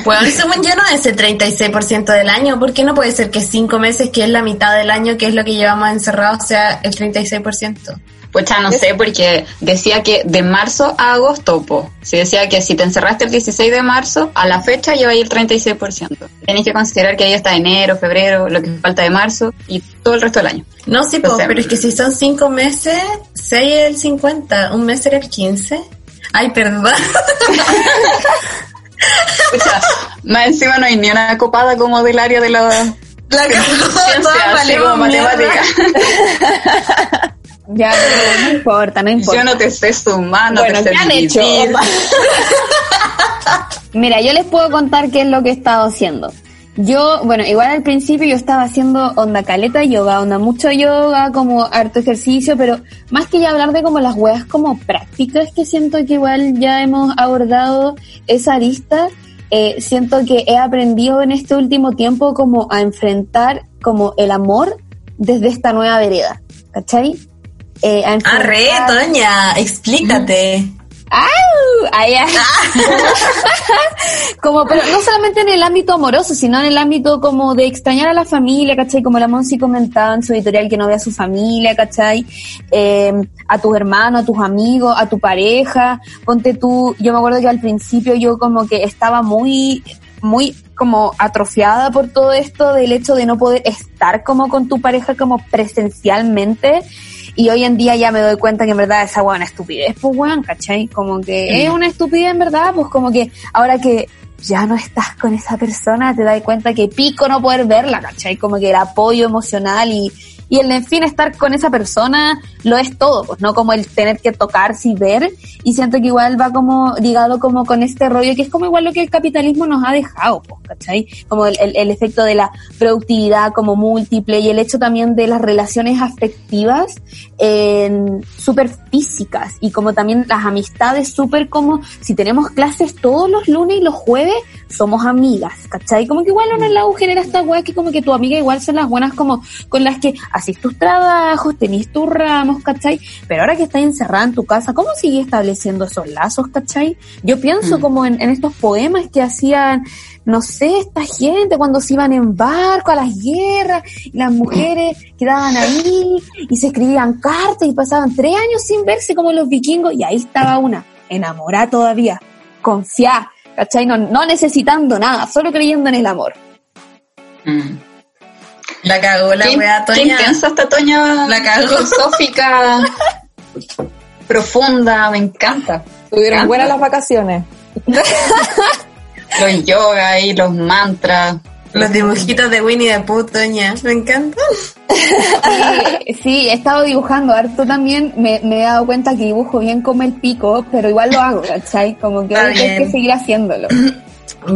Bueno, según yo no es el 36% del año. ¿Por qué no puede ser que cinco meses, que es la mitad del año, que es lo que llevamos encerrados, sea el 36%? Pues ya no sé, porque decía que de marzo a agosto, po. Si decía que si te encerraste el 16 de marzo, a la fecha lleva ahí el 36%. Tenéis que considerar que ahí está enero, febrero, lo que falta de marzo y todo el resto del año. No, sí, po, pero es que si son cinco meses, seis es el 50, un mes será el 15. Ay, perdón. Escucha, más encima no hay ni una copada como del área de la La cagó, ciencia, así como matemática. Ya, no, importa, no importa. Yo no te sé sumar, no Bueno, te sé ¿qué han hecho? Mira, yo les puedo contar qué es lo que he estado haciendo. Yo, bueno, igual al principio yo estaba haciendo onda caleta yoga, onda mucho yoga, como harto ejercicio, pero más que ya hablar de como las weas como prácticas que siento que igual ya hemos abordado esa arista, eh, siento que he aprendido en este último tiempo como a enfrentar como el amor desde esta nueva vereda, ¿cachai? Eh, a Arre, enfrentar- Toña, explícate. ¡Au! Ay, ay. como, pero no solamente en el ámbito amoroso, sino en el ámbito como de extrañar a la familia, ¿cachai? Como la Monsi comentaba en su editorial que no ve a su familia, ¿cachai? Eh, a tus hermanos, a tus amigos, a tu pareja. Ponte tú, yo me acuerdo que al principio yo como que estaba muy, muy como atrofiada por todo esto del hecho de no poder estar como con tu pareja como presencialmente. Y hoy en día ya me doy cuenta que en verdad esa weón es estupidez, pues weón, ¿cachai? Como que es una estupidez en verdad, pues como que ahora que ya no estás con esa persona, te das cuenta que pico no poder verla, ¿cachai? Como que el apoyo emocional y, y el, en fin, estar con esa persona lo es todo, pues no como el tener que tocarse y ver. Y siento que igual va como ligado como con este rollo, que es como igual lo que el capitalismo nos ha dejado, pues, ¿cachai? Como el, el, el efecto de la productividad como múltiple y el hecho también de las relaciones afectivas en súper físicas y como también las amistades súper como si tenemos clases todos los lunes y los jueves somos amigas, ¿cachai? Como que igual en la U genera esta weá que como que tu amiga igual son las buenas como con las que hacís tus trabajos, tenís tus ramos, ¿cachai? Pero ahora que estás encerrada en tu casa, ¿cómo sigues estableciendo esos lazos, ¿cachai? Yo pienso Mm. como en, en estos poemas que hacían, no sé, esta gente cuando se iban en barco a las guerras, y las mujeres quedaban ahí y se escribían cartas y pasaban tres años sin verse como los vikingos y ahí estaba una, enamorada todavía, confiada, ¿cachai? No, no necesitando nada, solo creyendo en el amor. Mm. La cagó la ¿Qué, wea, qué Toña. intensa esta Toña La cagó. filosófica, profunda, me encanta. Tuvieron encanta. buenas las vacaciones. Los yoga y los mantras. Los dibujitos de Winnie the Pooh, Toña. Me encanta. Sí, sí, he estado dibujando harto también, me, me he dado cuenta que dibujo bien como el pico, pero igual lo hago, ¿cachai? Como que hay que seguir haciéndolo.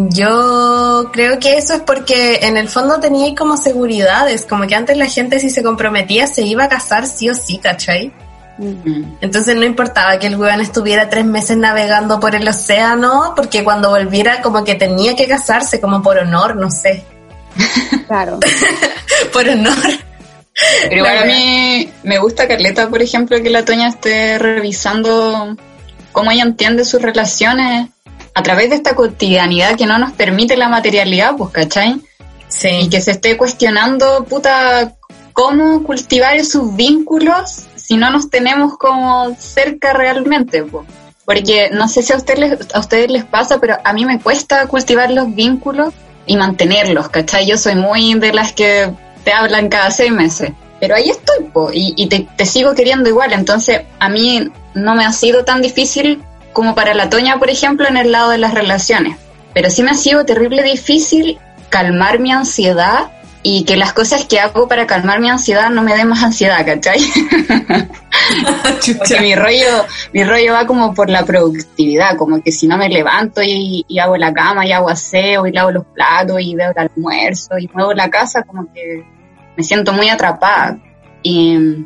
Yo creo que eso es porque en el fondo tenía ahí como seguridades, como que antes la gente si se comprometía se iba a casar sí o sí, ¿cachai? Mm. Entonces no importaba que el weón estuviera tres meses navegando por el océano, porque cuando volviera como que tenía que casarse, como por honor, no sé. Claro. por honor. Pero igual La a mí me gusta Carleta, por ejemplo, que la Toña esté revisando cómo ella entiende sus relaciones a través de esta cotidianidad que no nos permite la materialidad, pues, ¿cachai? Y Sí. que se esté cuestionando, puta, cómo cultivar esos vínculos si no nos tenemos como cerca realmente, po. porque no sé si a ustedes, les, a ustedes les pasa, pero a mí me cuesta cultivar los vínculos y mantenerlos, ¿cachai? Yo soy muy de las que te hablan cada seis meses, pero ahí estoy, po, y, y te, te sigo queriendo igual, entonces a mí no me ha sido tan difícil como para la Toña, por ejemplo, en el lado de las relaciones, pero sí me ha sido terrible difícil calmar mi ansiedad y que las cosas que hago para calmar mi ansiedad no me den más ansiedad, ¿cachai? Porque mi rollo, mi rollo va como por la productividad, como que si no me levanto y, y hago la cama y hago aseo y lavo los platos y veo el almuerzo y muevo la casa, como que me siento muy atrapada y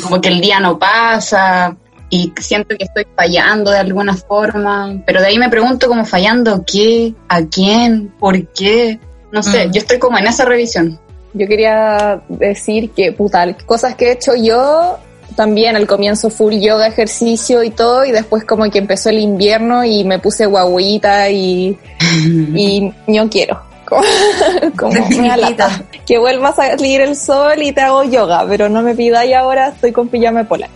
como que el día no pasa y siento que estoy fallando de alguna forma, pero de ahí me pregunto como fallando qué, a quién, por qué, no sé, Mm. yo estoy como en esa revisión. Yo quería decir que, puta, cosas que he hecho yo, también al comienzo full yoga, ejercicio y todo, y después como que empezó el invierno y me puse guaguita y, y no quiero. Como, da lata. Que vuelva a salir el sol y te hago yoga, pero no me pidáis ahora, estoy con pijama polar.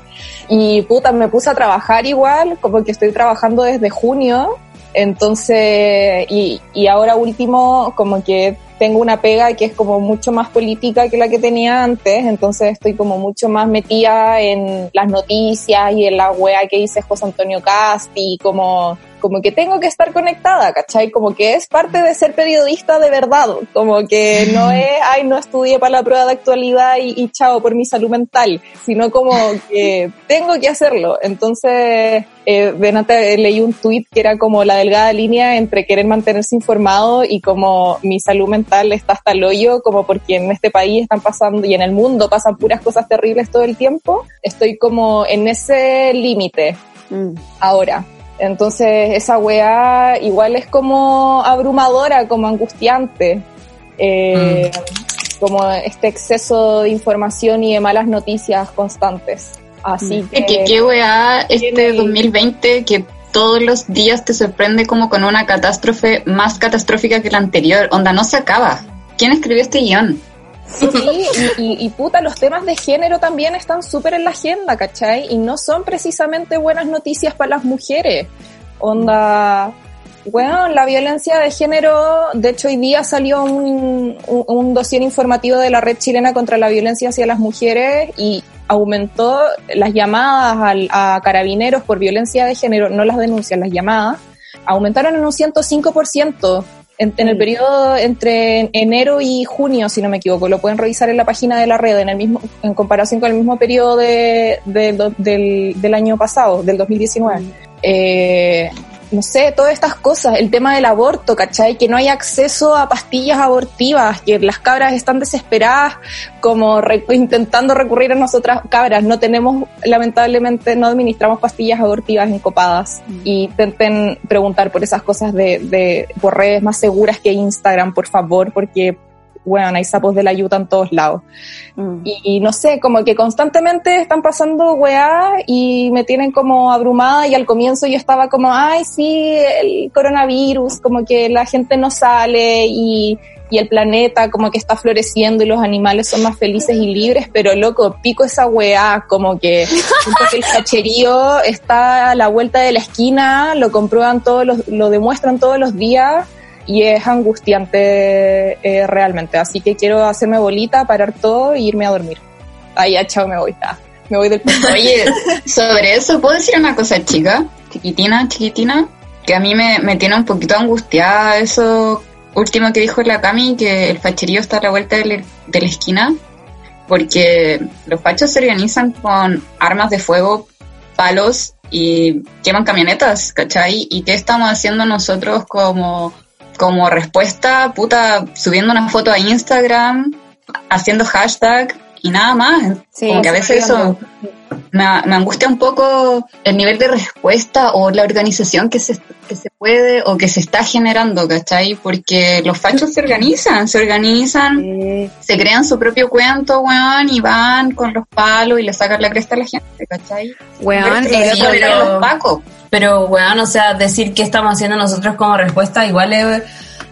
Y puta, me puse a trabajar igual, como que estoy trabajando desde junio, entonces, y, y ahora último, como que tengo una pega que es como mucho más política que la que tenía antes, entonces estoy como mucho más metida en las noticias y en la wea que dice José Antonio Casti, y como, como que tengo que estar conectada, ¿cachai? Como que es parte de ser periodista de verdad, como que no es, ay, no estudié para la prueba de actualidad y, y chao por mi salud mental, sino como que tengo que hacerlo. Entonces, eh, delante leí un tweet que era como la delgada línea entre querer mantenerse informado y como mi salud mental está hasta el hoyo, como porque en este país están pasando y en el mundo pasan puras cosas terribles todo el tiempo, estoy como en ese límite Mm. ahora. Entonces esa weá igual es como abrumadora, como angustiante. Eh, Como este exceso de información y de malas noticias constantes. Así Es que que... qué weá este tiene- 2020 que todos los días te sorprende como con una catástrofe más catastrófica que la anterior. Onda, no se acaba. ¿Quién escribió este guion? Sí, y, y- puta, los temas de género también están súper en la agenda, ¿cachai? Y no son precisamente buenas noticias para las mujeres. Onda, bueno, la violencia de género, de hecho hoy día salió un, un, un dossier informativo de la red chilena contra la violencia hacia las mujeres y aumentó las llamadas al- a carabineros por violencia de género, no las denuncias, las llamadas, aumentaron en un 105% en, en el periodo entre enero y junio, si no me equivoco. Lo pueden revisar en la página de la red en el mismo, en comparación con el mismo periodo de, del, del año pasado, del 2019. Eh, no sé, todas estas cosas, el tema del aborto, ¿cachai? Que no hay acceso a pastillas abortivas, que las cabras están desesperadas como re- intentando recurrir a nosotras cabras. No tenemos, lamentablemente, no administramos pastillas abortivas encopadas. Y intenten preguntar por esas cosas de, de, por redes más seguras que Instagram, por favor, porque, bueno, hay sapos de la ayuda en todos lados. Mm. Y, y no sé, como que constantemente están pasando weá y me tienen como abrumada y al comienzo yo estaba como, ay, sí, el coronavirus, como que la gente no sale y, y el planeta como que está floreciendo y los animales son más felices y libres, pero loco, pico esa weá, como que que el cacherío está a la vuelta de la esquina, lo comprueban todos los, lo demuestran todos los días y es angustiante eh, realmente. Así que quiero hacerme bolita, parar todo e irme a dormir. Ahí ya, chao, me voy. Ah, me voy del podcast. Oye, sobre eso, ¿puedo decir una cosa, chica? Chiquitina, chiquitina, que a mí me, me tiene un poquito angustiada eso último que dijo la Cami, que el facherío está a la vuelta de la, de la esquina, porque los fachos se organizan con armas de fuego, palos y queman camionetas, ¿cachai? ¿Y qué estamos haciendo nosotros como, como respuesta? Puta, subiendo una foto a Instagram, haciendo hashtag y nada más. Sí, como que a veces eso me, me angustia un poco el nivel de respuesta o la organización que se, que se puede o que se está generando, ¿cachai? Porque los fachos se organizan, se organizan, se crean su propio cuento, weón, y van con los palos y le sacan la cresta a la gente, ¿cachai? Weón, lo pero- los pacos. Pero, weón, o sea, decir qué estamos haciendo nosotros como respuesta igual es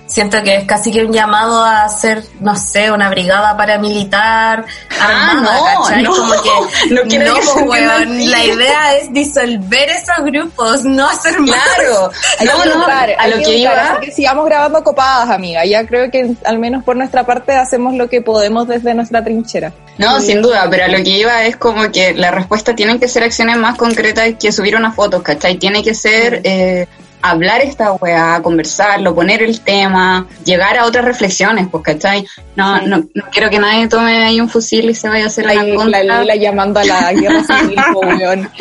Siento que es casi que un llamado a hacer, no sé, una brigada paramilitar. Ah, armada, no, ¿cachai? no, Como que, no quiero que se entienda weón, así. la idea es disolver esos grupos, no hacer más. Claro, Hay no, que no, a hay lo que iba, así que sigamos grabando copadas, amiga. Ya creo que al menos por nuestra parte hacemos lo que podemos desde nuestra trinchera. no, sin duda, pero a lo que iba es como que la respuesta tienen que ser acciones más concretas que subir unas fotos, ¿cachai? Tiene que ser eh, hablar esta weá, conversarlo, poner el tema, llegar a otras reflexiones, pues, ¿cachai? No, no, no quiero que nadie tome ahí un fusil y se vaya a hacer La, la la. Lila llamando a la guerra civil, weón.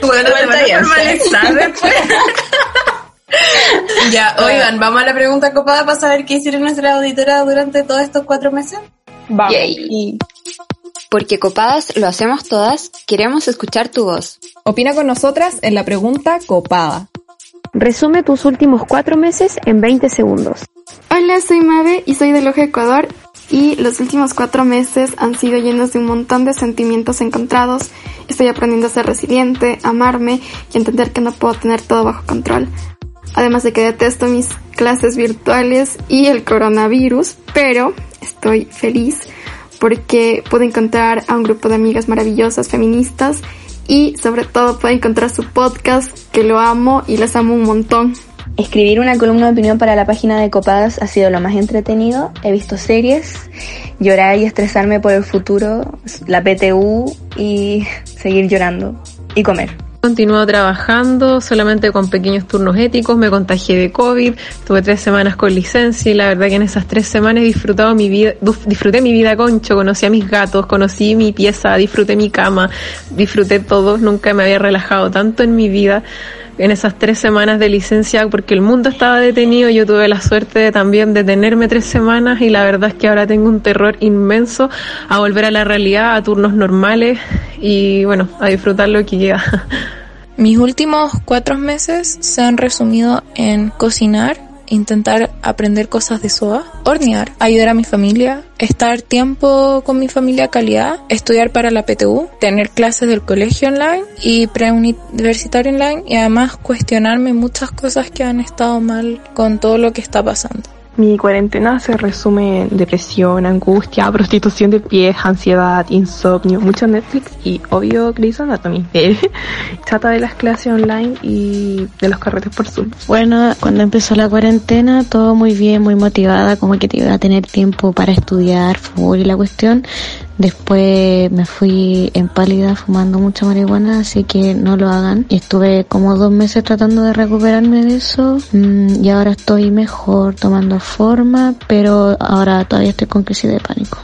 Bueno, te después. ya, oigan, vamos a la pregunta copada para saber qué hicieron nuestra auditora durante todos estos cuatro meses. Vamos. Yay. Porque copadas lo hacemos todas, queremos escuchar tu voz. Opina con nosotras en la pregunta copada. Resume tus últimos cuatro meses en 20 segundos. Hola, soy Mabe y soy de Loja, Ecuador. Y los últimos cuatro meses han sido llenos de un montón de sentimientos encontrados. Estoy aprendiendo a ser resiliente, amarme y entender que no puedo tener todo bajo control. Además de que detesto mis clases virtuales y el coronavirus, pero estoy feliz porque pude encontrar a un grupo de amigas maravillosas feministas y sobre todo pude encontrar su podcast que lo amo y las amo un montón. Escribir una columna de opinión para la página de Copadas ha sido lo más entretenido. He visto series, llorar y estresarme por el futuro, la PTU y seguir llorando y comer. Continúo trabajando solamente con pequeños turnos éticos, me contagié de COVID, tuve tres semanas con licencia y la verdad que en esas tres semanas he disfrutado mi vida, disfruté mi vida concho, conocí a mis gatos, conocí mi pieza, disfruté mi cama, disfruté todo, nunca me había relajado tanto en mi vida en esas tres semanas de licencia porque el mundo estaba detenido, yo tuve la suerte de también detenerme tres semanas y la verdad es que ahora tengo un terror inmenso a volver a la realidad, a turnos normales y bueno, a disfrutar lo que queda. Mis últimos cuatro meses se han resumido en cocinar, intentar aprender cosas de SOA, hornear, ayudar a mi familia, estar tiempo con mi familia calidad, estudiar para la PTU, tener clases del colegio online y preuniversitario online y además cuestionarme muchas cosas que han estado mal con todo lo que está pasando. Mi cuarentena se resume en depresión, angustia, prostitución de pies, ansiedad, insomnio, mucho Netflix y obvio Grey's Anatomy. Chata de las clases online y de los carretes por Zoom. Bueno, cuando empezó la cuarentena, todo muy bien, muy motivada, como que te iba a tener tiempo para estudiar, fútbol y la cuestión. Después me fui en pálida fumando mucha marihuana, así que no lo hagan. Y estuve como dos meses tratando de recuperarme de eso mm, y ahora estoy mejor tomando forma, pero ahora todavía estoy con crisis de pánico.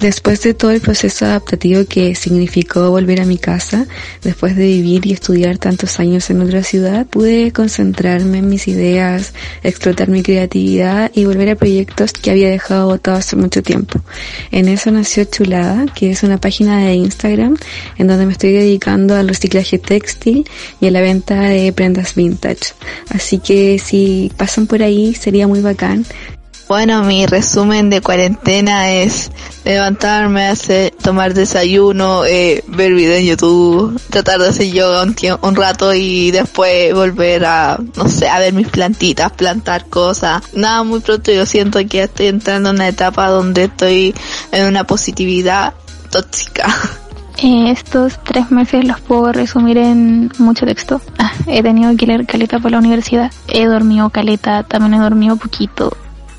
Después de todo el proceso adaptativo que significó volver a mi casa, después de vivir y estudiar tantos años en otra ciudad, pude concentrarme en mis ideas, explotar mi creatividad y volver a proyectos que había dejado botados hace mucho tiempo. En eso nació Chulada, que es una página de Instagram en donde me estoy dedicando al reciclaje textil y a la venta de prendas vintage. Así que si pasan por ahí sería muy bacán bueno, mi resumen de cuarentena es levantarme, hacer, tomar desayuno, eh, ver videos en YouTube, tratar de hacer yoga un rato y después volver a, no sé, a ver mis plantitas, plantar cosas. Nada muy pronto, yo siento que estoy entrando en una etapa donde estoy en una positividad tóxica. Eh, estos tres meses los puedo resumir en mucho texto. Ah, he tenido que leer caleta por la universidad. He dormido caleta, también he dormido poquito.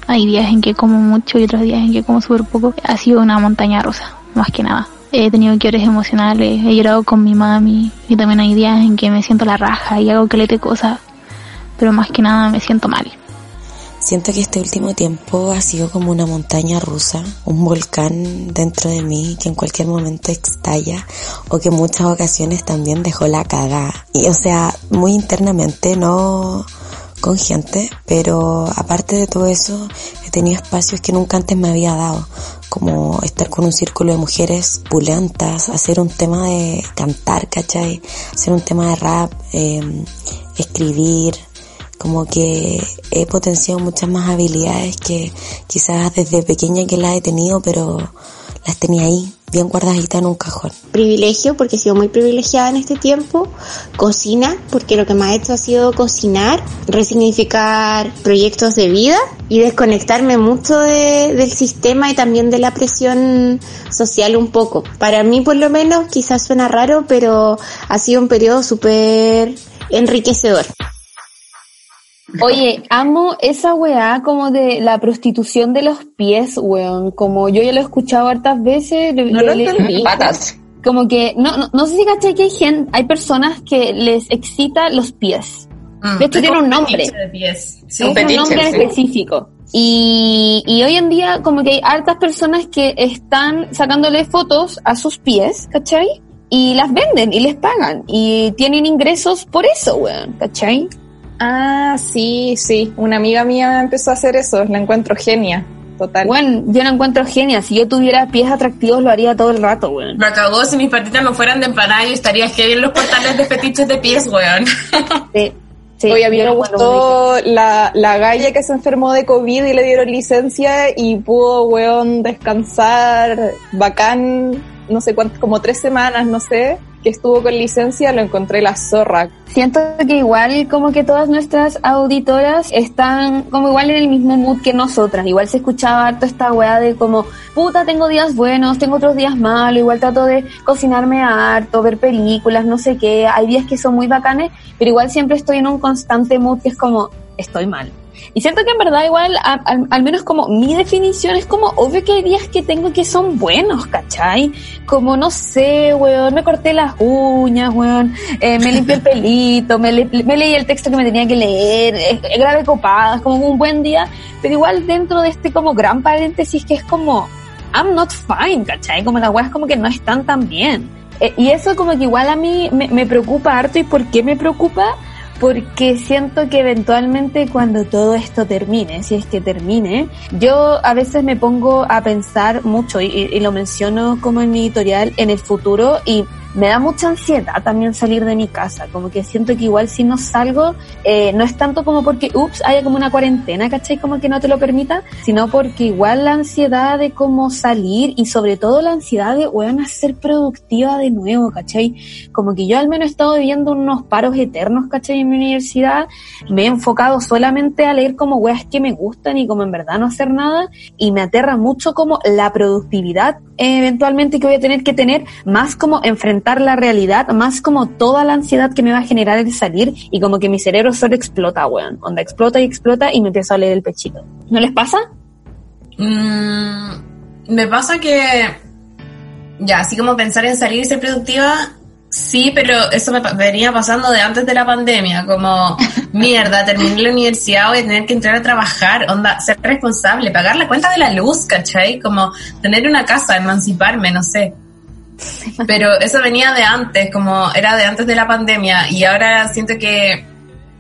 Hay días en que como mucho y otros días en que como súper poco. Ha sido una montaña rusa, más que nada. He tenido quiebres emocionales, he llorado con mi mami y también hay días en que me siento la raja y hago caleta de cosas, pero más que nada me siento mal. Siento que este último tiempo ha sido como una montaña rusa, un volcán dentro de mí que en cualquier momento estalla o que en muchas ocasiones también dejó la cagada. Y o sea, muy internamente, no con gente, pero aparte de todo eso, he tenido espacios que nunca antes me había dado, como estar con un círculo de mujeres pulentas, hacer un tema de cantar, ¿cachai? Hacer un tema de rap, eh, escribir, como que he potenciado muchas más habilidades que quizás desde pequeña que las he tenido, pero las tenía ahí, bien guardaditas en un cajón. Privilegio, porque he sido muy privilegiada en este tiempo. Cocina, porque lo que me ha hecho ha sido cocinar, resignificar proyectos de vida y desconectarme mucho de- del sistema y también de la presión social un poco. Para mí, por lo menos, quizás suena raro, pero ha sido un periodo súper enriquecedor. Oye, amo esa weá como de la prostitución de los pies, weón. Como yo ya lo he escuchado hartas veces. le- No le- lo le- entendí. Patas. Como que, no, no, no sé si cachai que hay gente, hay personas que les excita los pies. De hecho, tiene un nombre. fetiche de pies. Sí. Es un nombre en específico. Y, y hoy en día como que hay hartas personas que están sacándole fotos a sus pies, ¿cachai? Y las venden y les pagan. Y tienen ingresos por eso, weón, ¿cachai? Ah, sí, sí. Una amiga mía empezó a hacer eso. La encuentro genia. Total. Bueno, yo la encuentro genia. Si yo tuviera pies atractivos lo haría todo el rato, weón. Me cagó si mis patitas no fueran de empanada y estaría heavy en los portales de fetiches de pies, weón. Sí. Oye, a mí yo me gustó la, la galla que se enfermó de COVID y le dieron licencia y pudo, weón, descansar bacán, no sé cuánto, como tres semanas, no sé, que estuvo con licencia, lo encontré la zorra. Siento que igual como que todas nuestras auditoras están como igual en el mismo mood que nosotras. Igual se escuchaba harto esta weá de como, puta, tengo días buenos, tengo otros días malos, igual trato de cocinarme harto, ver películas, no sé qué. Hay días que son muy bacanes, pero igual siempre estoy en un constante mood que es como, estoy mal. Y siento que en verdad igual, a- al, al menos como mi definición es como, obvio que hay días que tengo que son buenos, ¿cachai? Como, no sé, weón, me corté las uñas, weón, eh, me limpié el pelito, me, le- me leí el texto que me tenía que leer, eh, grabé copadas, como un buen día, pero igual dentro de este como gran paréntesis que es como, I'm not fine, ¿cachai? Como las weas como que no están tan bien. Eh, y eso como que igual a mí me, me preocupa harto y ¿por qué me preocupa? Porque siento que eventualmente cuando todo esto termine, si es que termine, yo a veces me pongo a pensar mucho y, y- lo menciono como en mi editorial en el futuro y me da mucha ansiedad también salir de mi casa, como que siento que igual si no salgo, eh, no es tanto como porque, ups, haya como una cuarentena, ¿cachai? Como que no te lo permita, sino porque igual la ansiedad de cómo salir y sobre todo la ansiedad de, weón, a ser productiva de nuevo, ¿cachai? Como que yo al menos he estado viviendo unos paros eternos, ¿cachai? En mi universidad, me he enfocado solamente a leer como weas que me gustan y como en verdad no hacer nada y me aterra mucho como la productividad eh, eventualmente que voy a tener que tener, más como enfrentar la realidad, más como toda la ansiedad que me va a generar el salir y como que mi cerebro solo explota, weón, onda explota y explota y me empiezo a leer el pechito. ¿No les pasa? Mm, me pasa que, ya, así como pensar en salir y ser productiva, sí, pero eso me venía pasando de antes de la pandemia, como, mierda, terminé la universidad, voy a tener que entrar a trabajar, onda, ser responsable, pagar la cuenta de la luz, ¿cachai? Como tener una casa, emanciparme, no sé. Pero eso venía de antes, como era de antes de la pandemia, y ahora siento que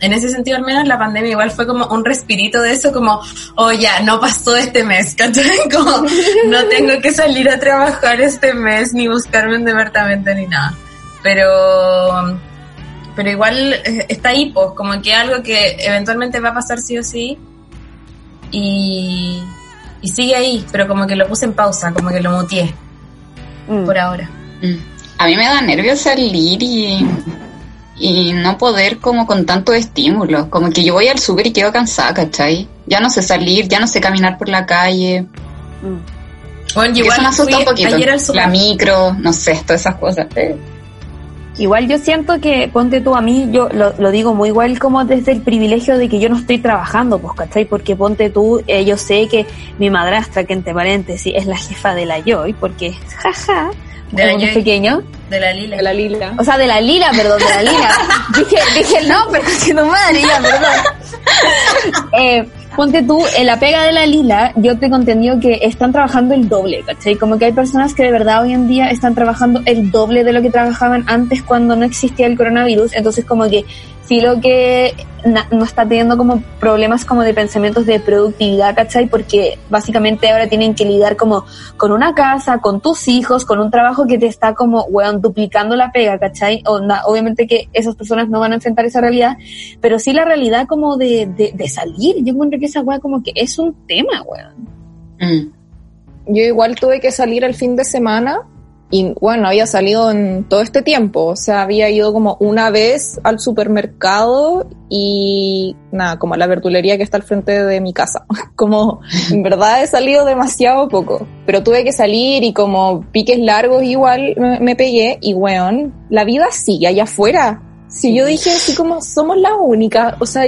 en ese sentido al menos la pandemia igual fue como un respirito de eso, como, oh ya, no pasó este mes. Como, no tengo que salir a trabajar este mes, ni buscarme un departamento, ni nada. Pero, pero igual eh, está ahí, pues, como que algo que eventualmente va a pasar sí o sí, y, y sigue ahí, pero como que lo puse en pausa, como que lo muteé, por ahora. A mí me da nervios salir y, y no poder como con tanto estímulo. Como que yo voy al súper y quedo cansada, ¿cachai? Ya no sé salir, ya no sé caminar por la calle. Bueno, Que igual eso me asusta un poquito. ayer al súper. La micro, no sé, todas esas cosas. Eh. Igual yo siento que, ponte tú a mí, yo lo, lo digo muy igual como desde el privilegio de que yo no estoy trabajando, pues, ¿cachai? Porque ponte tú, eh, yo sé que mi madrastra, que entre paréntesis es la jefa de la Joy, porque jaja, De la Joy. pequeño. De la lila. De la lila. O sea, de la Lila, perdón, de la Lila. dije, dije el nombre, que no madre, ya, perdón. Eh, ponte tú, en la pega de la Lila, yo tengo entendido que están trabajando el doble, ¿cachai? Como que hay personas que de verdad hoy en día están trabajando el doble de lo que trabajaban antes cuando no existía el coronavirus. Entonces, como que sí lo que no está teniendo como problemas como de pensamientos de productividad, ¿cachai? Porque básicamente ahora tienen que lidiar como con una casa, con tus hijos, con un trabajo que te está como, weón, duplicando la pega, ¿cachai? Onda, obviamente que esas personas no van a enfrentar esa realidad, pero sí la realidad como de, de, de salir. Yo encuentro que esa weá como que es un tema, weón. yo igual tuve que salir el fin de semana y bueno, había salido en todo este tiempo, o sea, había ido como una vez al supermercado y nada, como a la verdulería que está al frente de mi casa. Como en verdad he salido demasiado poco, pero tuve que salir y como piques largos igual me, pegué y weón, la vida sigue allá afuera. Si yo dije así como somos las únicas, o sea,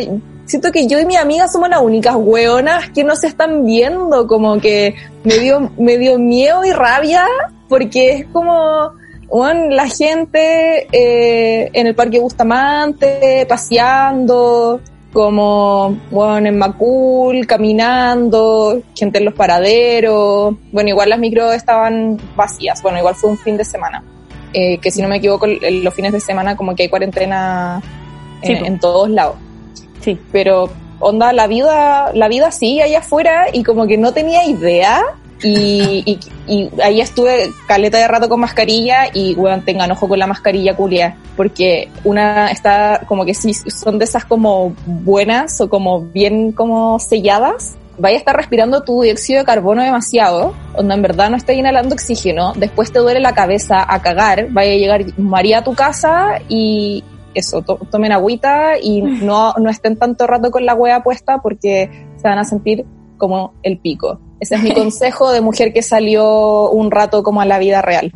siento que yo y mi amiga somos las únicas weonas que no se están viendo, como que me dio, me dio miedo y rabia porque es como, bueno, la gente eh, en el Parque Bustamante, paseando, como, bueno, en Macul, caminando, gente en los paraderos, bueno, igual las micros estaban vacías, bueno, igual fue un fin de semana, eh, que si no me equivoco, los fines de semana como que hay cuarentena en, Sí, po. en todos lados. Sí. Pero, onda, la vida, la vida sigue allá afuera y como que no tenía idea y, y, y ahí estuve caleta de rato con mascarilla y, weón, tengan ojo con la mascarilla culia, porque una está como que sí, son de esas como buenas o como bien como selladas, vaya a estar respirando tu dióxido de carbono demasiado, donde en verdad no estás inhalando oxígeno, después te duele la cabeza a cagar, vaya a llegar María a tu casa y eso, to- tomen agüita y no, no estén tanto rato con la hueá puesta porque se van a sentir como el pico. Ese es mi consejo de mujer que salió un rato como a la vida real.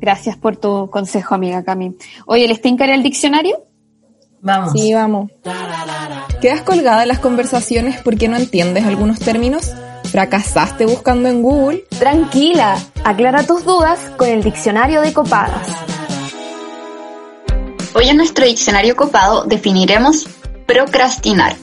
Gracias por tu consejo, amiga Cami. Oye, ¿les tincaré el diccionario? Vamos. Sí, vamos. ¿Quedas colgada en las conversaciones porque no entiendes algunos términos? ¿Fracasaste buscando en Google? Tranquila, aclara tus dudas con el diccionario de copadas. Hoy en nuestro diccionario copado definiremos procrastinar.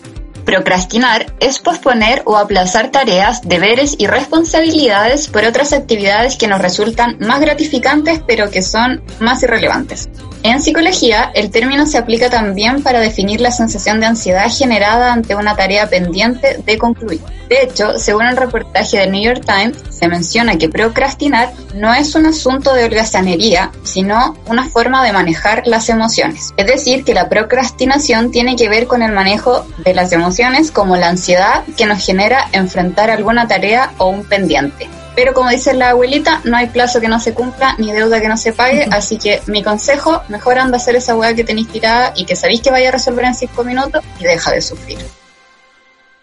Procrastinar es posponer o aplazar tareas, deberes y responsabilidades por otras actividades que nos resultan más gratificantes pero que son más irrelevantes. En psicología, el término se aplica también para definir la sensación de ansiedad generada ante una tarea pendiente de concluir. De hecho, según el reportaje del New York Times, se menciona que procrastinar no es un asunto de holgazanería, sino una forma de manejar las emociones. Es decir, que la procrastinación tiene que ver con el manejo de las emociones como la ansiedad que nos genera enfrentar alguna tarea o un pendiente. Pero como dice la abuelita, no hay plazo que no se cumpla ni deuda que no se pague, así que mi consejo, mejor anda a hacer esa hueá que tenéis tirada y que sabéis que vaya a resolver en cinco minutos y deja de sufrir.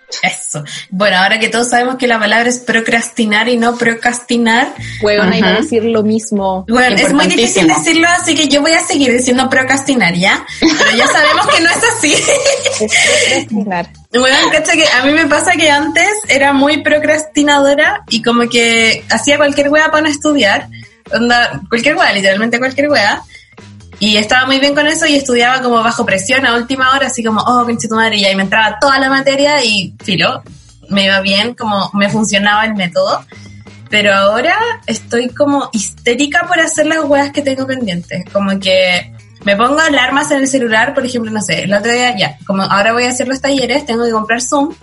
Eso. Bueno, ahora que todos sabemos que la palabra es procrastinar y no procrastinar. Huevón, iba a decir lo mismo. Bueno, es muy difícil decirlo, así que yo voy a seguir diciendo procrastinar, ¿ya? Pero ya sabemos que no es así. Procrastinar. Bueno, cacha que a mí me pasa que antes era muy procrastinadora y como que hacía cualquier wea para no estudiar. Onda, cualquier wea, literalmente cualquier wea. Y estaba muy bien con eso y estudiaba como bajo presión a última hora, así como, oh, pinche tu madre, y ahí me entraba toda la materia y filo, me iba bien, como me funcionaba el método. Pero ahora estoy como histérica por hacer las weas que tengo pendientes. Como que me pongo alarmas en el celular, por ejemplo, no sé, el otro día ya, como ahora voy a hacer los talleres, tengo que comprar Zoom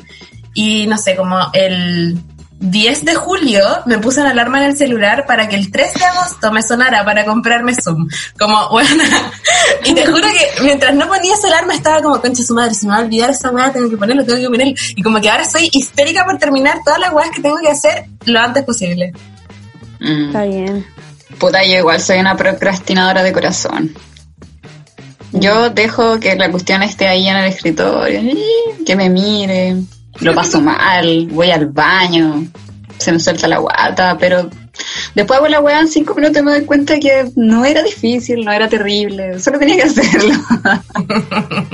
y no sé, como el 10 de julio me puse una alarma en el celular para que el 3 de agosto me sonara para comprarme Zoom. Como, bueno, y te juro que mientras no ponía esa alarma estaba como, concha su madre, se me va a olvidar esa weá, tengo que ponerlo, tengo que ponerlo. Y como que ahora estoy histérica por terminar todas las weas que tengo que hacer lo antes posible. Está bien. Puta, yo igual soy una procrastinadora de corazón. Yo dejo que la cuestión esté ahí en el escritorio, que me mire, lo paso mal, voy al baño, se me suelta la guata, pero después hago la weá en cinco minutos y me doy cuenta que no era difícil, no era terrible, solo tenía que hacerlo.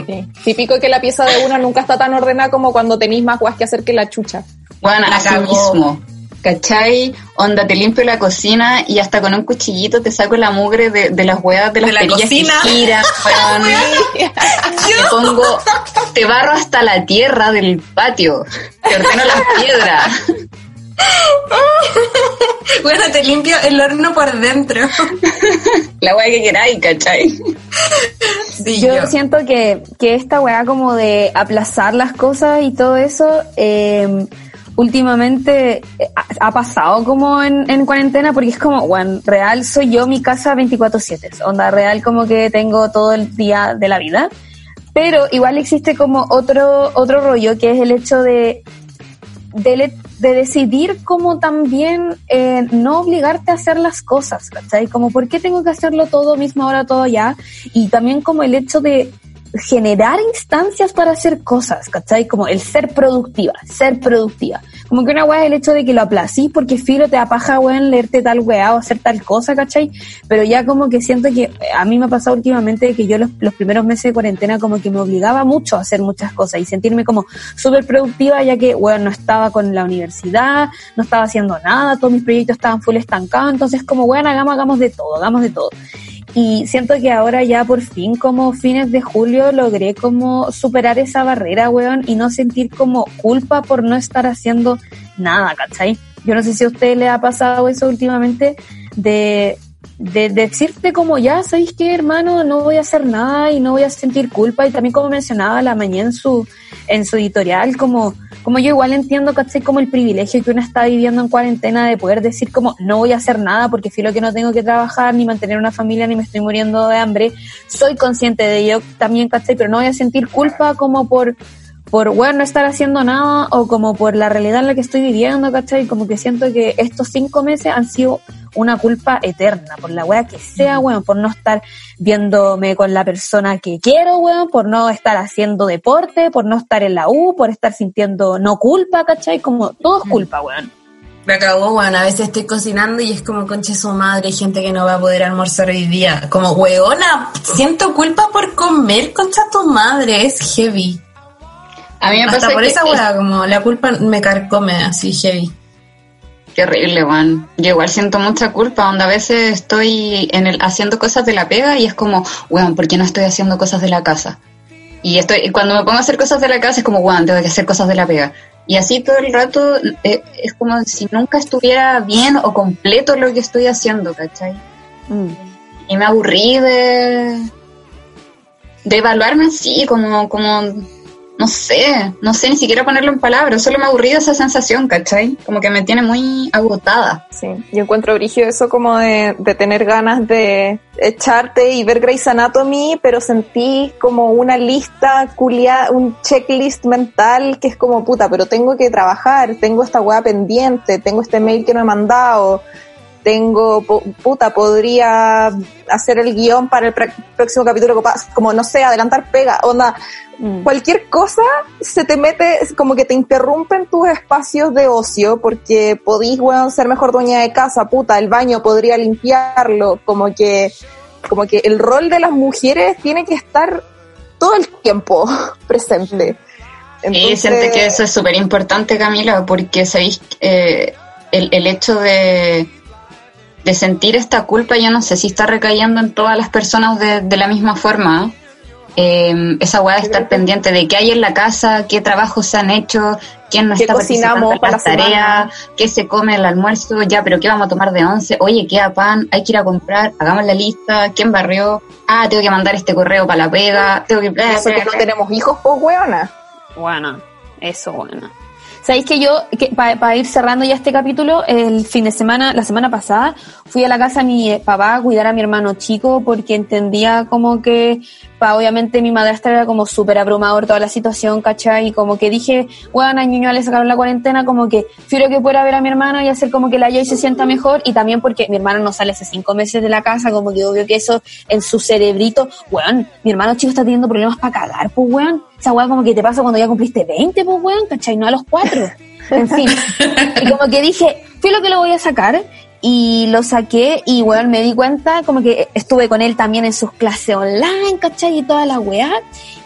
Sí. Típico que la pieza de una nunca está tan ordenada como cuando tenéis más guas que hacer que la chucha. Bueno, cagó. mismo. ¿Cachai? Onda, te limpio la cocina y hasta con un cuchillito te saco la mugre de, de las huevas de las De la perillas cocina. que giran. Te pongo, te barro hasta la tierra del patio. Te ordeno las piedras. Bueno, te limpio el horno por dentro. La hueá que queráis, ¿cachai? yo, siento que, que esta weá como de aplazar las cosas y todo eso, eh, últimamente eh, ha, pasado como en, en cuarentena porque es como, bueno, real soy yo mi casa 24/7, onda real como que tengo todo el día de la vida, pero igual existe como otro, otro rollo que es el hecho de, he- de decidir como también eh, no obligarte a hacer las cosas, ¿cachai? Como por qué tengo que hacerlo todo mismo ahora, todo ya. Y también como el hecho de generar instancias para hacer cosas, ¿cachai? Como el ser productiva, ser productiva. Como que una weá es el hecho de que lo aplacís porque filo te apaja, weón, leerte tal weá o hacer tal cosa, ¿cachai? Pero ya como que siento que a mí me ha pasado últimamente que yo los, los primeros meses de cuarentena como que me obligaba mucho a hacer muchas cosas y sentirme como súper productiva ya que, weón, no estaba con la universidad, no estaba haciendo nada, todos mis proyectos estaban full estancados, entonces como, weón, hagamos, hagamos de todo, hagamos de todo. Y siento que ahora ya por fin, como fines de julio, logré como superar esa barrera, weón, y no sentir como culpa por no estar haciendo nada, ¿cachai? Yo no sé si a usted le ha pasado eso últimamente de, de, decirte como ya, ¿sabéis qué, hermano? No voy a hacer nada y no voy a sentir culpa. Y también como mencionaba la mañana en su, en su editorial, como, como yo igual entiendo, ¿cachai? Como el privilegio que uno está viviendo en cuarentena de poder decir como no voy a hacer nada porque filo que no tengo que trabajar, ni mantener una familia, ni me estoy muriendo de hambre. Soy consciente de ello también, ¿cachai? Pero no voy a sentir culpa como por por, bueno, no estar haciendo nada o como por la realidad en la que estoy viviendo, ¿cachai? Como que siento que estos cinco meses han sido una culpa eterna, por la wea que sea, weón, por no estar viéndome con la persona que quiero, weón, por no estar haciendo deporte, por no estar en la U, por estar sintiendo no culpa, ¿cachai? Como todo es culpa, weón. Me acabó, weón. A veces estoy cocinando y es como conche su madre, gente que no va a poder almorzar hoy día. Como, weona, siento culpa por comer, concha tu madre, es heavy. A mí me Hasta pasa por que esa weá, como la culpa me carcome así heavy. Qué horrible, Juan. Yo igual siento mucha culpa, donde a veces estoy en el, haciendo cosas de la pega y es como, weón, ¿por qué no estoy haciendo cosas de la casa? Y estoy, cuando me pongo a hacer cosas de la casa es como, weón, tengo que hacer cosas de la pega. Y así todo el rato eh, es como si nunca estuviera bien o completo lo que estoy haciendo, ¿cachai? Y me aburrí de, de evaluarme así, como, como, no sé, no sé ni siquiera ponerlo en palabras, solo me aburrí de esa sensación, ¿cachai? Como que me tiene muy agotada. Sí, yo encuentro brígido eso como de, de tener ganas de echarte y ver Grey's Anatomy, pero sentí como una lista culiada, un checklist mental que es como puta, pero tengo que trabajar, tengo esta weá pendiente, tengo este mail que no he mandado, tengo, puta, podría hacer el guion para el pr- próximo capítulo, como- no sé, adelantar pega, onda, cualquier cosa se te mete, como que te interrumpen tus espacios de ocio, porque podís, weón, ser mejor dueña de casa, puta, el baño podría limpiarlo, como que, como que el rol de las mujeres tiene que estar todo el tiempo presente. Y siento que eso es súper importante, Camila, porque sabéis, eh, el, el hecho de, de sentir esta culpa, yo no sé si está recayendo en todas las personas de, de la misma forma. Eh, esa weá de estar pendiente de qué hay en la casa, qué trabajos se han hecho, quién no ¿Qué está participando cocinamos en para las semana? tareas, qué se come el almuerzo, ya, pero qué vamos a tomar de once, oye, queda pan, hay que ir a comprar, hagamos la lista, quién barrió, ah, tengo que mandar este correo para la pega, tengo que... Eso que no tenemos hijos, pues weona. Bueno, eso, bueno. Sabéis que yo, para ir cerrando ya este capítulo, el fin de semana, la semana pasada, fui a la casa de mi eh, papá a cuidar a mi hermano chico porque entendía como que, pa, obviamente mi madrastra era como súper abrumador toda la situación, ¿cachai? Y como que dije, bueno, a niño le sacaron la cuarentena, como que quiero que pueda ver a mi hermano y hacer como que la y se sienta mejor y también porque mi hermano no sale hace cinco meses de la casa, como que obvio que eso en su cerebrito, weón, mi hermano chico está teniendo problemas para cagar, pues weón. Esa weá como que te pasa cuando ya cumpliste 20, pues weón, ¿cachai? No a los cuatro. En fin. Y como que dije, fui lo que lo voy a sacar. Y lo saqué y, weón, me di cuenta, como que estuve con él también en sus clases online, ¿cachai? Y toda la weá.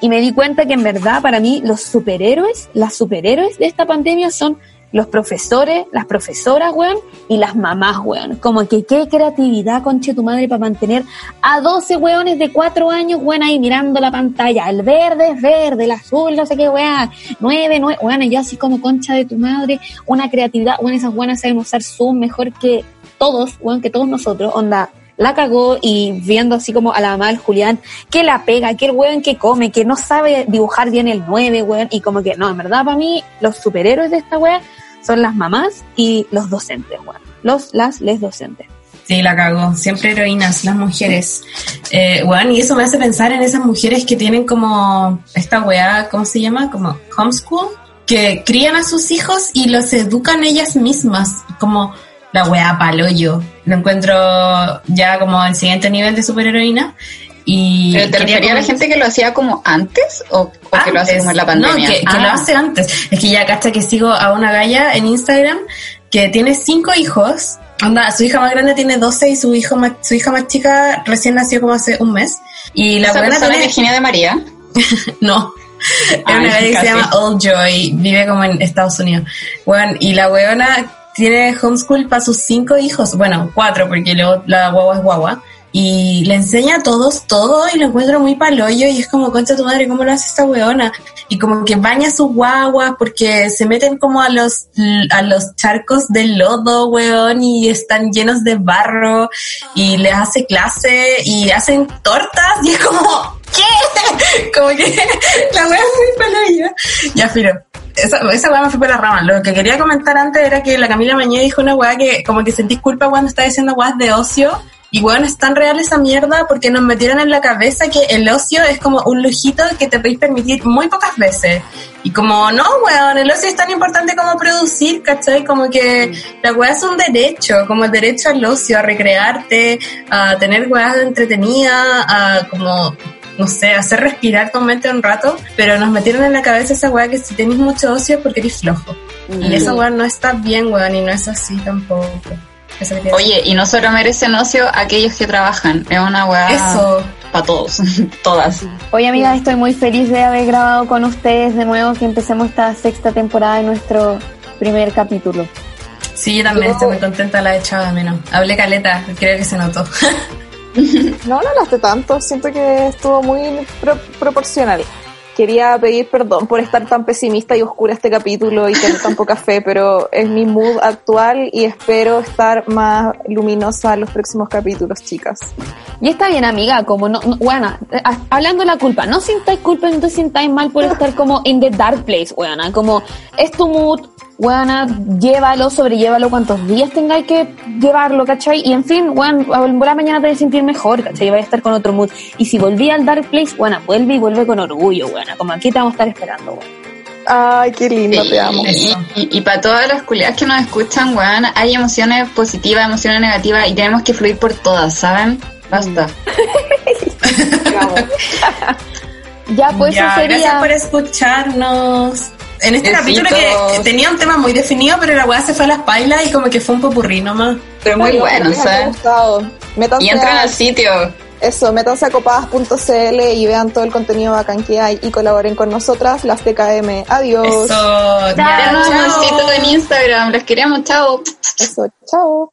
Y me di cuenta que en verdad para mí los superhéroes, las superhéroes de esta pandemia son los profesores, las profesoras, weón, y las mamás, weón. Como que qué creatividad, conche tu madre, para mantener a 12 weones de 4 años, weón, ahí mirando la pantalla. El verde es verde, el azul, no sé qué, weón. 9, 9, weón, yo así como concha de tu madre, una creatividad, weón, esas buenas saben usar Zoom mejor que todos, weón, que todos nosotros, onda. La cagó y viendo así como a la mamá del Julián, que la pega, que el weón que come, que no sabe dibujar bien el 9, weón, y como que no, en verdad para mí los superhéroes de esta weá son las mamás y los docentes, weón. Los, las, les docentes. Sí, la cago. Siempre heroínas, las mujeres. Eh, bueno, y eso me hace pensar en esas mujeres que tienen como esta weá, ¿cómo se llama? Como homeschool. que crían a sus hijos y los educan ellas mismas, como la wea paloyo. Lo encuentro ya como el siguiente nivel de superheroína. Y ¿Pero te refería a la gente que lo hacía como antes o, o que lo hace como en la pandemia? No, que, que Ah. lo hace antes. Es que ya cacha que sigo a una galla en Instagram que tiene cinco hijos. Onda, su hija más grande tiene 12 y su hijo más, su hija más chica recién nació como hace un mes. Y la ¿Esa persona tiene... Virginia de María? no. Es una galla que se llama Old Joy, vive como en Estados Unidos. Bueno, y la weona tiene homeschool para sus cinco hijos, bueno, cuatro, porque luego la guagua es guagua. Y le enseña a todos todo y lo encuentro muy paloyo y es como, concha tu madre, ¿cómo lo hace esta weona? Y como que baña sus guaguas porque se meten como a los, a los charcos de lodo, weón, y están llenos de barro y les hace clase y hacen tortas y es como, ¿qué? Como que la wea es muy paloya. Ya, Firo. Esa, esa weá me fue por la rama. Lo que quería comentar antes era que la Camila Mañé dijo una weá que como que sentís culpa cuando está diciendo weas de ocio. Y weón, es tan real esa mierda porque nos metieron en la cabeza que el ocio es como un lujito que te podéis permitir muy pocas veces. Y como, no, weón, el ocio es tan importante como producir, ¿cachai? Como que la weá es un derecho, como el derecho al ocio, a recrearte, a tener weas entretenidas, a como no sé, hacer respirar tu mente un rato, pero nos metieron en la cabeza esa weá que si tenés mucho ocio es porque eres flojo. Y Mm. esa weá no está bien, weón, y no es así tampoco. Oye, y no solo merecen ocio aquellos que trabajan, es una weá Eso. para todos, todas. Oye, amiga, estoy muy feliz de haber grabado con ustedes de nuevo, que empecemos esta sexta temporada de nuestro primer capítulo. Sí, yo también Yo- estoy muy contenta, la he echado de menos. Hablé caleta, creo que se notó. No, no hablaste tanto, siento que estuvo muy pro- proporcional. Quería pedir perdón por estar tan pesimista y oscura este capítulo y tener tan poca fe, pero es mi mood actual y espero estar más luminosa en los próximos capítulos, chicas. Y está bien, amiga, como no, no- weona, eh, hablando de la culpa, no sintáis culpa, no te sintáis mal por estar como in the dark place, weona, como es tu mood, weona, llévalo, sobrelllévalo cuantos días tengáis que llevarlo, ¿cachai? Y en fin, weón, la mañana te vas a sentir mejor, ¿cachai? Y vais a estar con otro mood. Y si volví al dark place, weona, vuelve y vuelve con orgullo, weona, como aquí te vamos a estar esperando, weona. Ay, qué lindo, te amo. Y, y, para todas las culiadas que nos escuchan, weón, hay emociones positivas, emociones negativas y tenemos que fluir por todas, ¿saben? Basta. Ya, pues Ya, eso sería... Gracias por escucharnos. En este capítulo que tenía un tema muy definido, pero la weá se fue a las pailas y como que fue un popurrí nomás. Pero muy bueno, gustado. Métanse Y entran a- al sitio. Eso, métanse a copadas.cl y vean todo el contenido bacán que hay y colaboren con nosotras, las TKM. Adiós. Eso, chao. besito en Instagram. Les queremos, chao. Eso, chao.